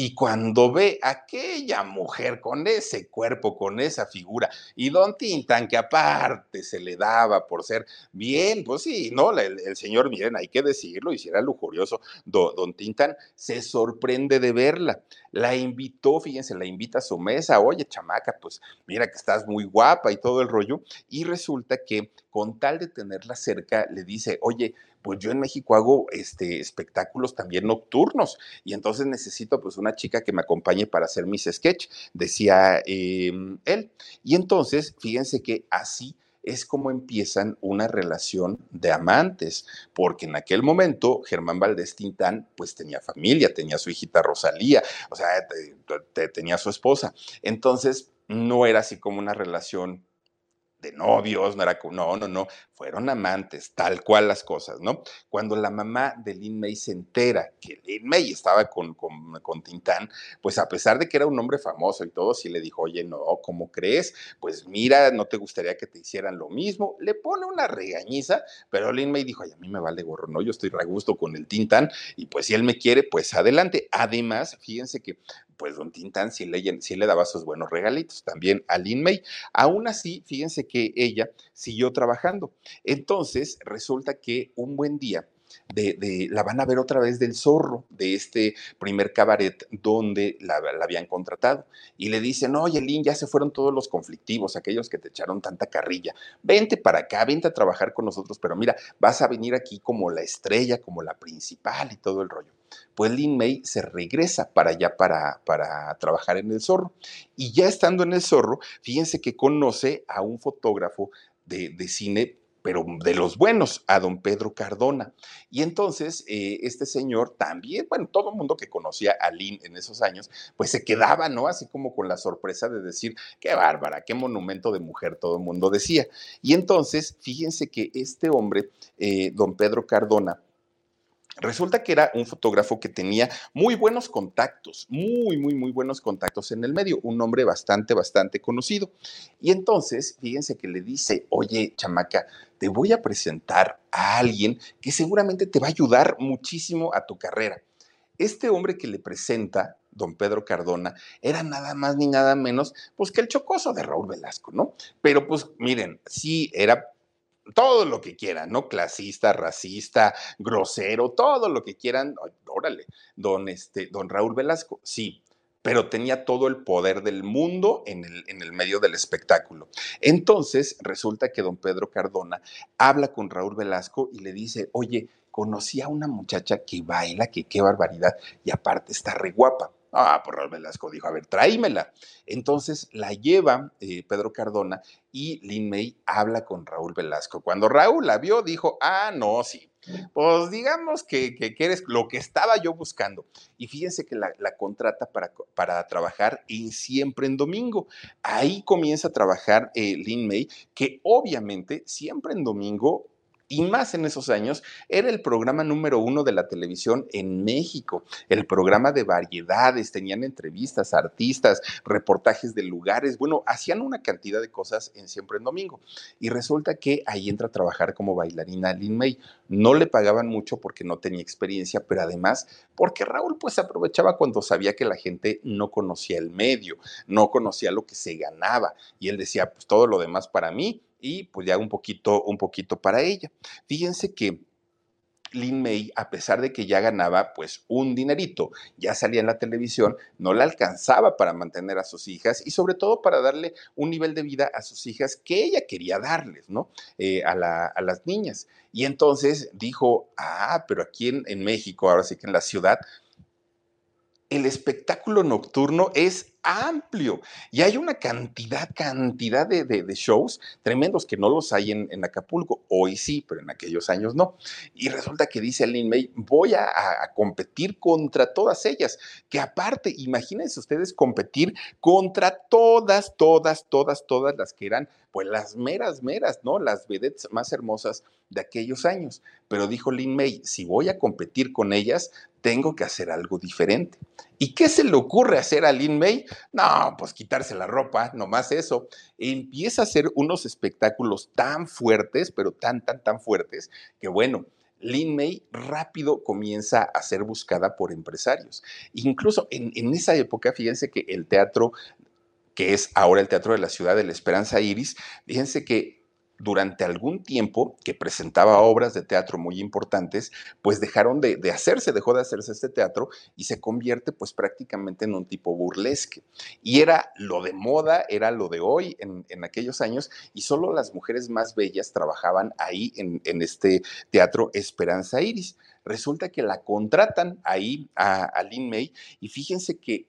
Y cuando ve a aquella mujer con ese cuerpo, con esa figura, y don Tintán, que aparte se le daba por ser bien, pues sí, ¿no? El, señor, miren, hay que decirlo, y si era lujurioso, don Tintán se sorprende de verla. La invitó, fíjense, la invita a su mesa, oye, chamaca, pues mira que estás muy guapa y todo el rollo. Y resulta que con tal de tenerla cerca, le dice, oye, pues yo en México hago este, espectáculos también nocturnos y entonces necesito pues una chica que me acompañe para hacer mis sketch, decía em, él. Y entonces, fíjense que así es como empiezan una relación de amantes, porque en aquel momento Germán Valdés Tintán pues tenía familia, tenía su hijita Rosalía, o sea, tenía su esposa. Entonces, no era así como una relación de novios, no era, no, no, no, fueron amantes, tal cual las cosas, ¿no? Cuando la mamá de Lin May se entera que Lin May estaba con, con, con, Tintán, pues a pesar de que era un hombre famoso y todo, sí le dijo, oye, no, ¿cómo crees? Pues mira, no te gustaría que te hicieran lo mismo. Le pone una regañiza, pero Lin May dijo, ay, a mí me vale gorro, ¿no? Yo estoy a gusto con el Tintán y pues si él me quiere, pues adelante. Además, fíjense que pues don Tintán sí le, daba sus buenos regalitos, también a Lin May. Aún así, fíjense que ella siguió trabajando. Entonces, resulta que un buen día, de, la van a ver otra vez del zorro, de este primer cabaret donde la, habían contratado. Y le dicen, oye, Lin, ya se fueron todos los conflictivos, aquellos que te echaron tanta carrilla. Vente para acá, vente a trabajar con nosotros, pero mira, vas a venir aquí como la estrella, como la principal y todo el rollo pues Lin May se regresa para allá para, para trabajar en el zorro. Y ya estando en el zorro, fíjense que conoce a un fotógrafo de, de cine pero de los buenos, a don Pedro Cardona. Y entonces eh, este señor también, bueno, todo el mundo que conocía a Lin en esos años, pues se quedaba, ¿no? Así como con la sorpresa de decir, qué bárbara, qué monumento de mujer, todo el mundo decía. Y entonces, fíjense que este hombre, eh, don Pedro Cardona, Resulta que era un fotógrafo que tenía muy buenos contactos, muy, muy, muy buenos contactos en el medio, un hombre bastante, bastante conocido. Y entonces, fíjense que le dice, oye, chamaca, te voy a presentar a alguien que seguramente te va a ayudar muchísimo a tu carrera. Este hombre que le presenta, don Pedro Cardona, era nada más ni nada menos, pues que el chocoso de Raúl Velasco, ¿no? Pero pues miren, sí, era todo lo que quieran, ¿no? Clasista, racista, grosero, todo lo que quieran. Órale, don, este, don Raúl Velasco, sí, pero tenía todo el poder del mundo en el, en el, medio del espectáculo. Entonces, resulta que don Pedro Cardona habla con Raúl Velasco y le dice, oye, conocí a una muchacha que baila, que qué barbaridad, y aparte está re guapa. Ah, pues Raúl Velasco dijo, a ver, tráímela. Entonces la lleva eh, Pedro Cardona y Lin May habla con Raúl Velasco. Cuando Raúl la vio, dijo, ah, no, sí, pues digamos que, que, eres lo que estaba yo buscando. Y fíjense que la, la contrata para, para, trabajar en Siempre en Domingo. Ahí comienza a trabajar eh, Lin May, que obviamente Siempre en Domingo y más en esos años, era el programa número uno de la televisión en México, el programa de variedades, tenían entrevistas, artistas, reportajes de lugares, bueno, hacían una cantidad de cosas en Siempre en Domingo. Y resulta que ahí entra a trabajar como bailarina Lin May. No le pagaban mucho porque no tenía experiencia, pero además porque Raúl pues aprovechaba cuando sabía que la gente no conocía el medio, no conocía lo que se ganaba. Y él decía, pues todo lo demás para mí, y pues ya un poquito, un poquito para ella. Fíjense que Lin May, a pesar de que ya ganaba pues un dinerito, ya salía en la televisión, no le alcanzaba para mantener a sus hijas y sobre todo para darle un nivel de vida a sus hijas que ella quería darles, ¿no? Eh, a, la, a, las niñas. Y entonces dijo, ah, pero aquí en, en México, ahora sí que en la ciudad, el espectáculo nocturno es amplio y hay una cantidad, cantidad de, shows tremendos que no los hay en, en, Acapulco. Hoy sí, pero en aquellos años no. Y resulta que dice Lin May, voy a, a, competir contra todas ellas, que aparte, imagínense ustedes competir contra todas, todas, todas, todas las que eran pues las meras, meras, ¿no? Las vedettes más hermosas de aquellos años. Pero dijo Lin May, si voy a competir con ellas, tengo que hacer algo diferente. ¿Y qué se le ocurre hacer a Lin May? No, pues quitarse la ropa, nomás eso. Empieza a hacer unos espectáculos tan fuertes, pero tan, tan, tan fuertes, que bueno, Lin May rápido comienza a ser buscada por empresarios. Incluso en, en, esa época, fíjense que el teatro, que es ahora el Teatro de la Ciudad de la Esperanza Iris, fíjense que durante algún tiempo que presentaba obras de teatro muy importantes, pues dejaron de, hacerse, dejó de hacerse este teatro y se convierte pues prácticamente en un tipo burlesque. Y era lo de moda, era lo de hoy en, en aquellos años y solo las mujeres más bellas trabajaban ahí en, en este teatro Esperanza Iris. Resulta que la contratan ahí a, a Lin May y fíjense que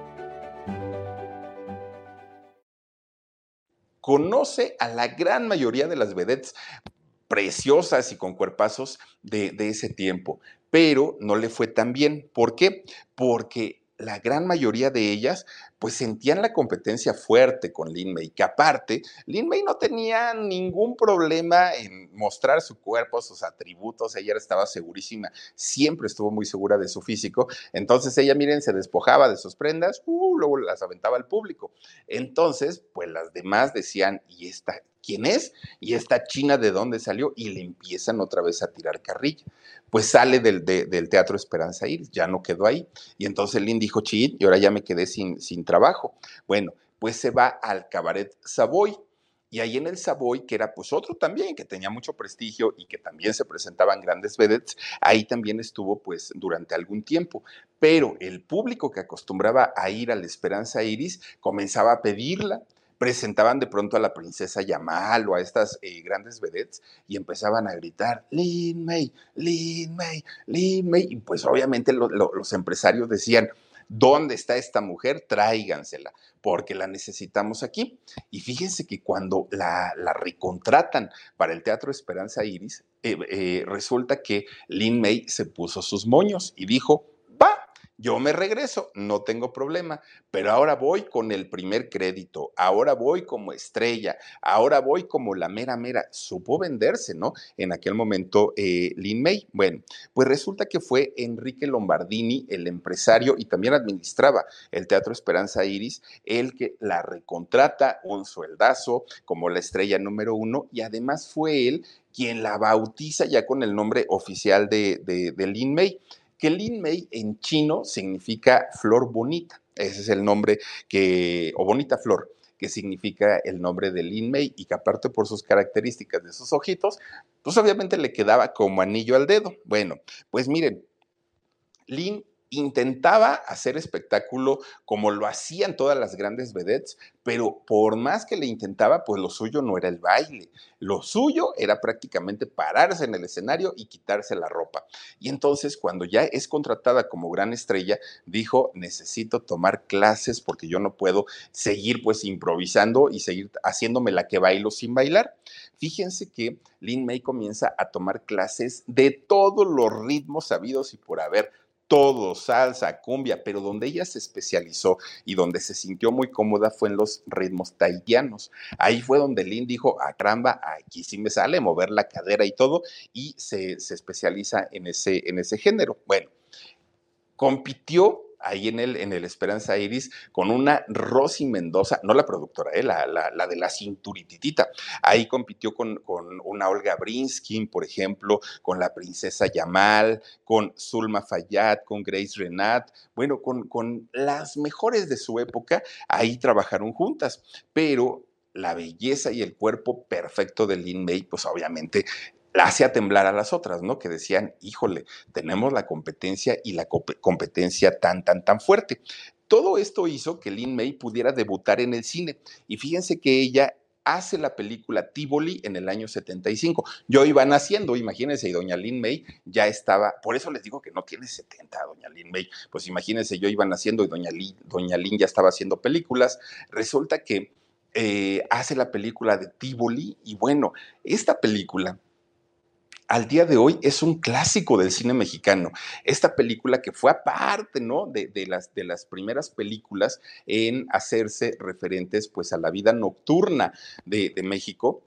Conoce a la gran mayoría de las vedettes preciosas y con cuerpazos de, de ese tiempo pero no le fue tan bien. ¿Por qué? Porque la gran mayoría de ellas pues sentían la competencia fuerte con Lin May, que aparte, Lin May no tenía ningún problema en mostrar su cuerpo, sus atributos, ella estaba segurísima, siempre estuvo muy segura de su físico, entonces ella, miren, se despojaba de sus prendas, uh, luego las aventaba al público. Entonces, pues las demás decían, ¿y esta quién es? ¿Y esta china de dónde salió? Y le empiezan otra vez a tirar carrilla. Pues sale del, de, del Teatro Esperanza Iris, ya no quedó ahí. Y entonces Lin dijo, chin, y ahora ya me quedé sin, sin trabajo. Bueno, pues se va al Cabaret Savoy. Y ahí en el Savoy, que era pues otro también, que tenía mucho prestigio y que también se presentaban grandes vedettes, ahí también estuvo pues durante algún tiempo. Pero el público que acostumbraba a ir a la Esperanza Iris comenzaba a pedirla, presentaban de pronto a la princesa Yamal o a estas eh, grandes vedettes y empezaban a gritar, Lin May, Lin May, Lin May. Y pues obviamente los empresarios decían, ¿Dónde está esta mujer? Tráigansela, porque la necesitamos aquí. Y fíjense que cuando la, recontratan para el Teatro Esperanza Iris, eh, eh, resulta que Lin May se puso sus moños y dijo, yo me regreso, no tengo problema, pero ahora voy con el primer crédito, ahora voy como estrella, ahora voy como la mera mera. Supo venderse, ¿no? En aquel momento, eh, Lin May. Bueno, pues resulta que fue Enrique Lombardini, el empresario y también administraba el Teatro Esperanza Iris, el que la recontrata, un sueldazo como la estrella número uno, y además fue él quien la bautiza ya con el nombre oficial de, de, de Lin May que Lin Mei en chino significa flor bonita. Ese es el nombre que, o bonita flor, que significa el nombre de Lin Mei y que aparte por sus características de sus ojitos, pues obviamente le quedaba como anillo al dedo. Bueno, pues miren, Lin intentaba hacer espectáculo como lo hacían todas las grandes vedettes, pero por más que le intentaba, pues lo suyo no era el baile, lo suyo era prácticamente pararse en el escenario y quitarse la ropa. Y entonces cuando ya es contratada como gran estrella, dijo, necesito tomar clases porque yo no puedo seguir pues improvisando y seguir haciéndome la que bailo sin bailar. Fíjense que Lin May comienza a tomar clases de todos los ritmos sabidos y por haber todo, salsa, cumbia, pero donde ella se especializó y donde se sintió muy cómoda fue en los ritmos taitianos. Ahí fue donde Lynn dijo, a ah, caramba, aquí sí me sale mover la cadera y todo, y se, se especializa en ese, en ese género. Bueno, compitió ahí en el, Esperanza Iris con una Rosy Mendoza, no la productora, eh, la, de la cinturititita. Ahí compitió con, una Olga Brinskin, por ejemplo, con la princesa Yamal, con Zulma Fayad, con Grace Renat, bueno, con, las mejores de su época, ahí trabajaron juntas, pero la belleza y el cuerpo perfecto de Lin May, pues obviamente hacía temblar a las otras, ¿no? Que decían, híjole, tenemos la competencia y la competencia tan, tan, tan fuerte. Todo esto hizo que Lin May pudiera debutar en el cine. Y fíjense que ella hace la película Tivoli en el año 75. Yo iba naciendo, imagínense, y doña Lin May ya estaba, por eso les digo que no tiene 70, doña Lin May, pues imagínense, yo iba naciendo y doña Lin, doña Lin ya estaba haciendo películas. Resulta que eh, hace la película de Tivoli y bueno, esta película al día de hoy es un clásico del cine mexicano. Esta película que fue aparte, ¿no? De, las, de las primeras películas en hacerse referentes, pues, a la vida nocturna de, de México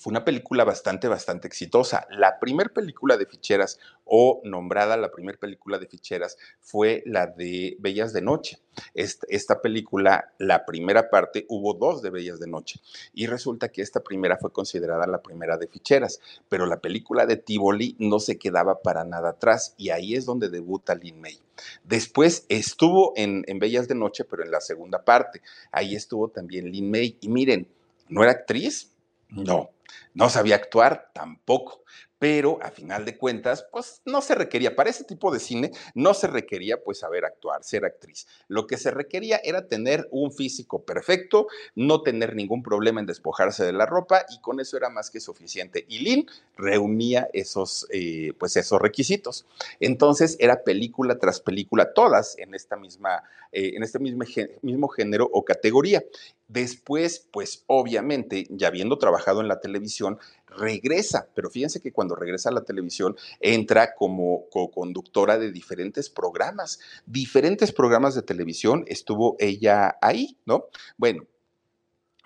fue una película bastante, bastante exitosa. La primera película de ficheras, o nombrada la primera película de ficheras, fue la de Bellas de Noche. Esta, película, la primera parte, hubo dos de Bellas de Noche. Y resulta que esta primera fue considerada la primera de ficheras. Pero la película de Tivoli no se quedaba para nada atrás. Y ahí es donde debuta Lin May. Después estuvo en, en Bellas de Noche, pero en la segunda parte. Ahí estuvo también Lin May. Y miren, ¿no era actriz? No no sabía actuar tampoco, pero a final de cuentas, pues no se requería, para ese tipo de cine, no se requería pues saber actuar, ser actriz. Lo que se requería era tener un físico perfecto, no tener ningún problema en despojarse de la ropa y con eso era más que suficiente. Y Lynn reunía esos, eh, pues esos requisitos. Entonces era película tras película, todas en, esta misma, eh, en este mismo, mismo género o categoría. Después, pues obviamente, ya habiendo trabajado en la televisión, regresa, pero fíjense que cuando regresa a la televisión entra como co-conductora de diferentes programas, diferentes programas de televisión, estuvo ella ahí, ¿no? Bueno,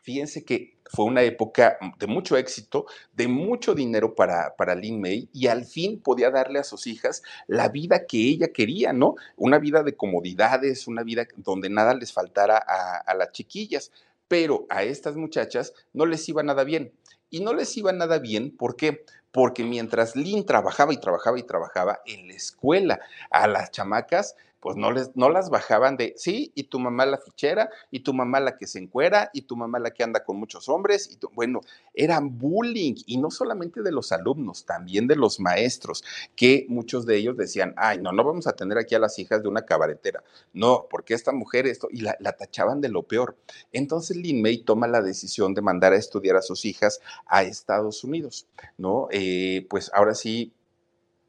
fíjense que fue una época de mucho éxito, de mucho dinero para, para Lin May y al fin podía darle a sus hijas la vida que ella quería, ¿no? Una vida de comodidades, una vida donde nada les faltara a, a las chiquillas, pero a estas muchachas no les iba nada bien y no les iba nada bien. ¿Por qué? Porque mientras Lynn trabajaba y trabajaba y trabajaba en la escuela, a las chamacas, pues no, les, no las bajaban de, sí, y tu mamá la fichera, y tu mamá la que se encuera, y tu mamá la que anda con muchos hombres, y bueno, eran bullying, y no solamente de los alumnos, también de los maestros, que muchos de ellos decían, ay, no, no vamos a tener aquí a las hijas de una cabaretera, no, porque esta mujer esto, y la, tachaban de lo peor. Entonces Lin May toma la decisión de mandar a estudiar a sus hijas a Estados Unidos, ¿no? Eh, pues ahora sí,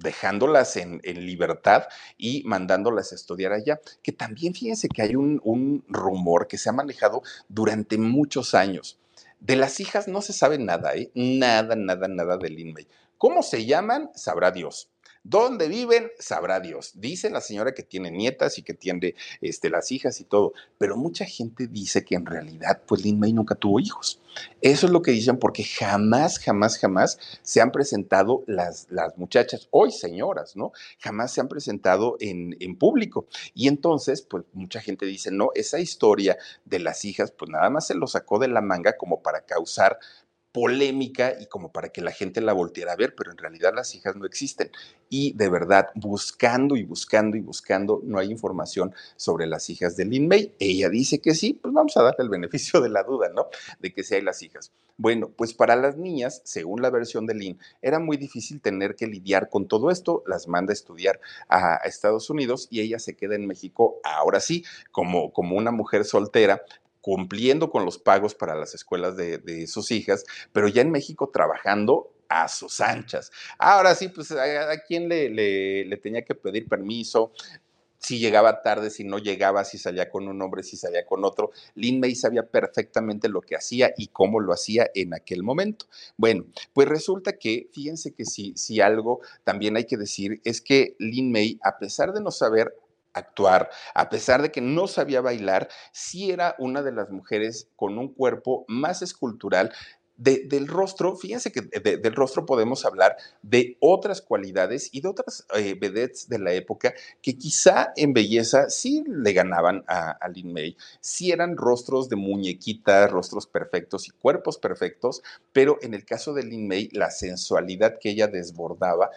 dejándolas en, libertad y mandándolas a estudiar allá. Que también fíjense que hay un, rumor que se ha manejado durante muchos años. De las hijas no se sabe nada, ¿eh? Nada, nada, nada del Lin ¿Cómo se llaman? Sabrá Dios. ¿Dónde viven? Sabrá Dios. Dice la señora que tiene nietas y que tiene este, las hijas y todo, pero mucha gente dice que en realidad, pues Lin May nunca tuvo hijos. Eso es lo que dicen porque jamás, jamás, jamás se han presentado las, las muchachas, hoy señoras, ¿no? Jamás se han presentado en, en público. Y entonces, pues mucha gente dice, no, esa historia de las hijas, pues nada más se lo sacó de la manga como para causar polémica y como para que la gente la volteara a ver, pero en realidad las hijas no existen. Y de verdad, buscando y buscando y buscando, no hay información sobre las hijas de Lin May. Ella dice que sí, pues vamos a darle el beneficio de la duda, ¿no? De que sí hay las hijas. Bueno, pues para las niñas, según la versión de Lin, era muy difícil tener que lidiar con todo esto, las manda a estudiar a Estados Unidos y ella se queda en México, ahora sí, como, como una mujer soltera, cumpliendo con los pagos para las escuelas de, sus hijas, pero ya en México trabajando a sus anchas. Ahora sí, pues a, quién le, tenía que pedir permiso, si llegaba tarde, si no llegaba, si salía con un hombre, si salía con otro. Lin May sabía perfectamente lo que hacía y cómo lo hacía en aquel momento. Bueno, pues resulta que, fíjense que si algo también hay que decir es que Lin May, a pesar de no saber actuar, a pesar de que no sabía bailar, sí era una de las mujeres con un cuerpo más escultural. del rostro, fíjense que del rostro podemos hablar de otras cualidades y de otras eh, vedettes de la época que quizá en belleza sí le ganaban a, a Lin May. Sí eran rostros de muñequitas, rostros perfectos y cuerpos perfectos, pero en el caso de Lin May, la sensualidad que ella desbordaba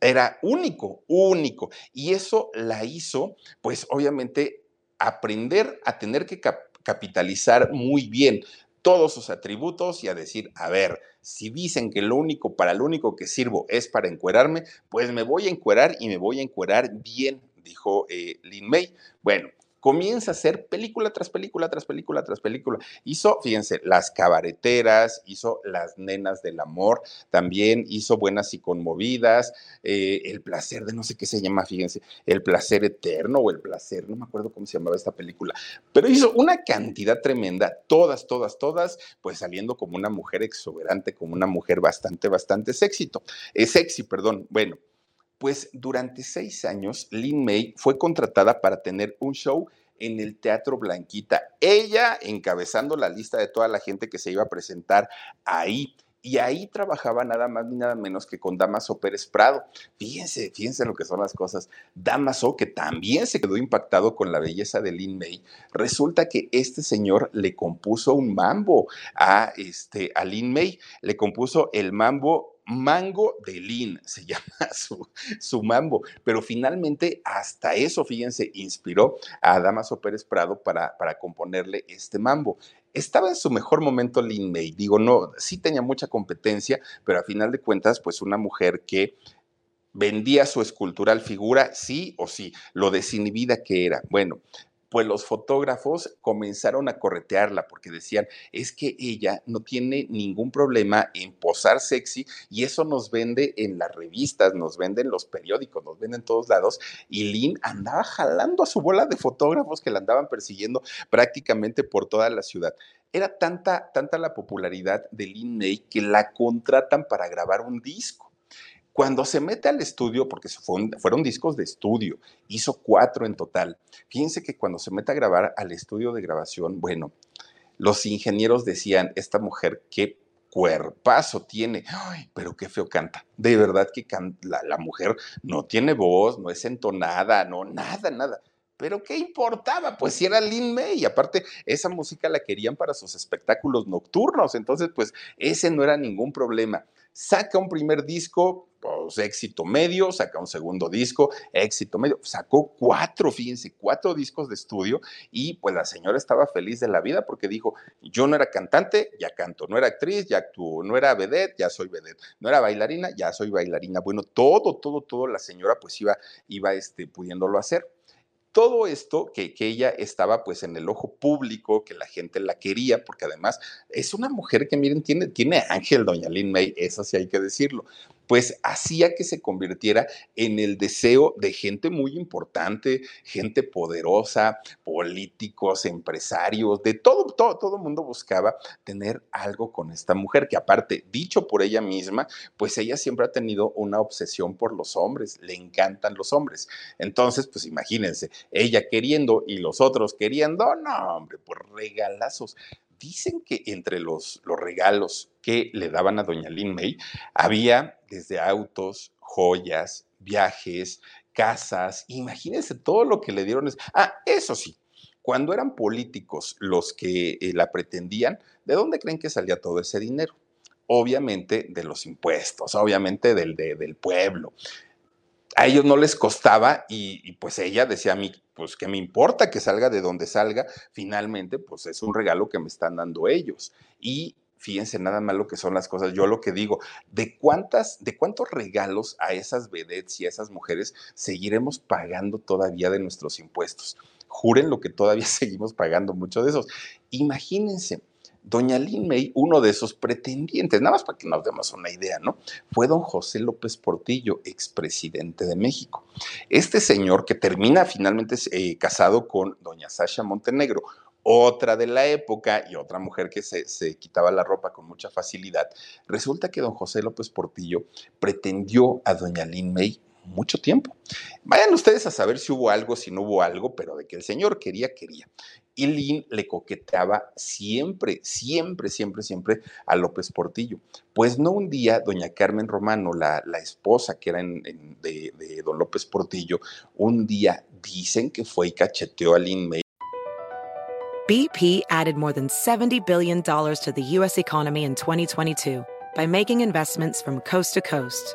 era único, único. Y eso la hizo, pues obviamente, aprender a tener que capitalizar muy bien todos sus atributos y a decir, a ver, si dicen que lo único, para lo único que sirvo es para encuerarme, pues me voy a encuerar y me voy a encuerar bien, dijo eh, Lin May. Bueno, comienza a hacer película tras película, tras película, tras película. Hizo, fíjense, Las Cabareteras, hizo Las Nenas del Amor, también hizo Buenas y Conmovidas, eh, El Placer de no sé qué se llama, fíjense, El Placer Eterno o El Placer, no me acuerdo cómo se llamaba esta película, pero hizo una cantidad tremenda, todas, todas, todas, pues saliendo como una mujer exuberante, como una mujer bastante, bastante sexy, eh, sexy, perdón, bueno. Pues durante seis años, Lin May fue contratada para tener un show en el Teatro Blanquita. Ella encabezando la lista de toda la gente que se iba a presentar ahí. Y ahí trabajaba nada más ni nada menos que con Damaso Pérez Prado. Fíjense, fíjense lo que son las cosas. Damaso, que también se quedó impactado con la belleza de Lin May, resulta que este señor le compuso un mambo a, este, a Lin May. Le compuso el mambo Mango de Lin, se llama su, mambo, pero finalmente hasta eso, fíjense, inspiró a Damaso Pérez Prado para, para componerle este mambo. Estaba en su mejor momento Lin May, digo, no, sí tenía mucha competencia, pero a final de cuentas, pues una mujer que vendía su escultural figura, sí o sí, lo desinhibida que era. Bueno, pues los fotógrafos comenzaron a corretearla porque decían, es que ella no tiene ningún problema en posar sexy y eso nos vende en las revistas, nos vende en los periódicos, nos vende en todos lados. Y Lynn andaba jalando a su bola de fotógrafos que la andaban persiguiendo prácticamente por toda la ciudad. Era tanta, tanta la popularidad de Lynn May que la contratan para grabar un disco. Cuando se mete al estudio, porque fueron, discos de estudio, hizo cuatro en total. Fíjense que cuando se mete a grabar al estudio de grabación, bueno, los ingenieros decían, esta mujer, qué cuerpazo tiene, Ay, pero qué feo canta. De verdad que la, la, mujer no tiene voz, no es entonada, no, nada, nada. Pero ¿qué importaba? Pues si era Lin May, y aparte esa música la querían para sus espectáculos nocturnos, entonces pues ese no era ningún problema. Saca un primer disco, pues éxito medio, saca un segundo disco, éxito medio, sacó cuatro, fíjense, cuatro discos de estudio y pues la señora estaba feliz de la vida porque dijo, yo no era cantante, ya canto, no era actriz, ya actúo, no era vedette, ya soy vedette, no era bailarina, ya soy bailarina. Bueno, todo, todo, todo la señora pues iba, iba este, pudiéndolo hacer. Todo esto que, que, ella estaba pues en el ojo público, que la gente la quería, porque además es una mujer que miren, tiene, tiene ángel, doña Lynn May, eso sí hay que decirlo pues hacía que se convirtiera en el deseo de gente muy importante, gente poderosa, políticos, empresarios, de todo, todo, todo mundo buscaba tener algo con esta mujer, que aparte, dicho por ella misma, pues ella siempre ha tenido una obsesión por los hombres, le encantan los hombres. Entonces, pues imagínense, ella queriendo y los otros queriendo, no, hombre, pues regalazos dicen que entre los, los regalos que le daban a doña Lynn May había desde autos, joyas, viajes, casas. Imagínense todo lo que le dieron. Ah, eso sí, cuando eran políticos los que eh, la pretendían, ¿de dónde creen que salía todo ese dinero? Obviamente de los impuestos, obviamente del, del pueblo a ellos no les costaba y, pues ella decía a mí, pues que me importa que salga de donde salga, finalmente pues es un regalo que me están dando ellos. Y fíjense nada más lo que son las cosas. Yo lo que digo, ¿de cuántas, de cuántos regalos a esas vedettes y a esas mujeres seguiremos pagando todavía de nuestros impuestos? Juren lo que todavía seguimos pagando mucho de esos. Imagínense, Doña Lin May, uno de esos pretendientes, nada más para que nos demos una idea, ¿no? Fue don José López Portillo, expresidente de México. Este señor que termina finalmente eh, casado con doña Sasha Montenegro, otra de la época y otra mujer que se, se, quitaba la ropa con mucha facilidad. Resulta que don José López Portillo pretendió a doña Lin May mucho tiempo. Vayan ustedes a saber si hubo algo, si no hubo algo, pero de que el señor quería, quería. Y Lynn le coqueteaba siempre, siempre, siempre, siempre a López Portillo. Pues no un día, doña Carmen Romano, la, la esposa que era en, en, de, de don López Portillo, un día dicen que fue y cacheteó a Lynn May. BP added more than $70 billion to the U.S. economy in 2022 by making investments from coast to coast.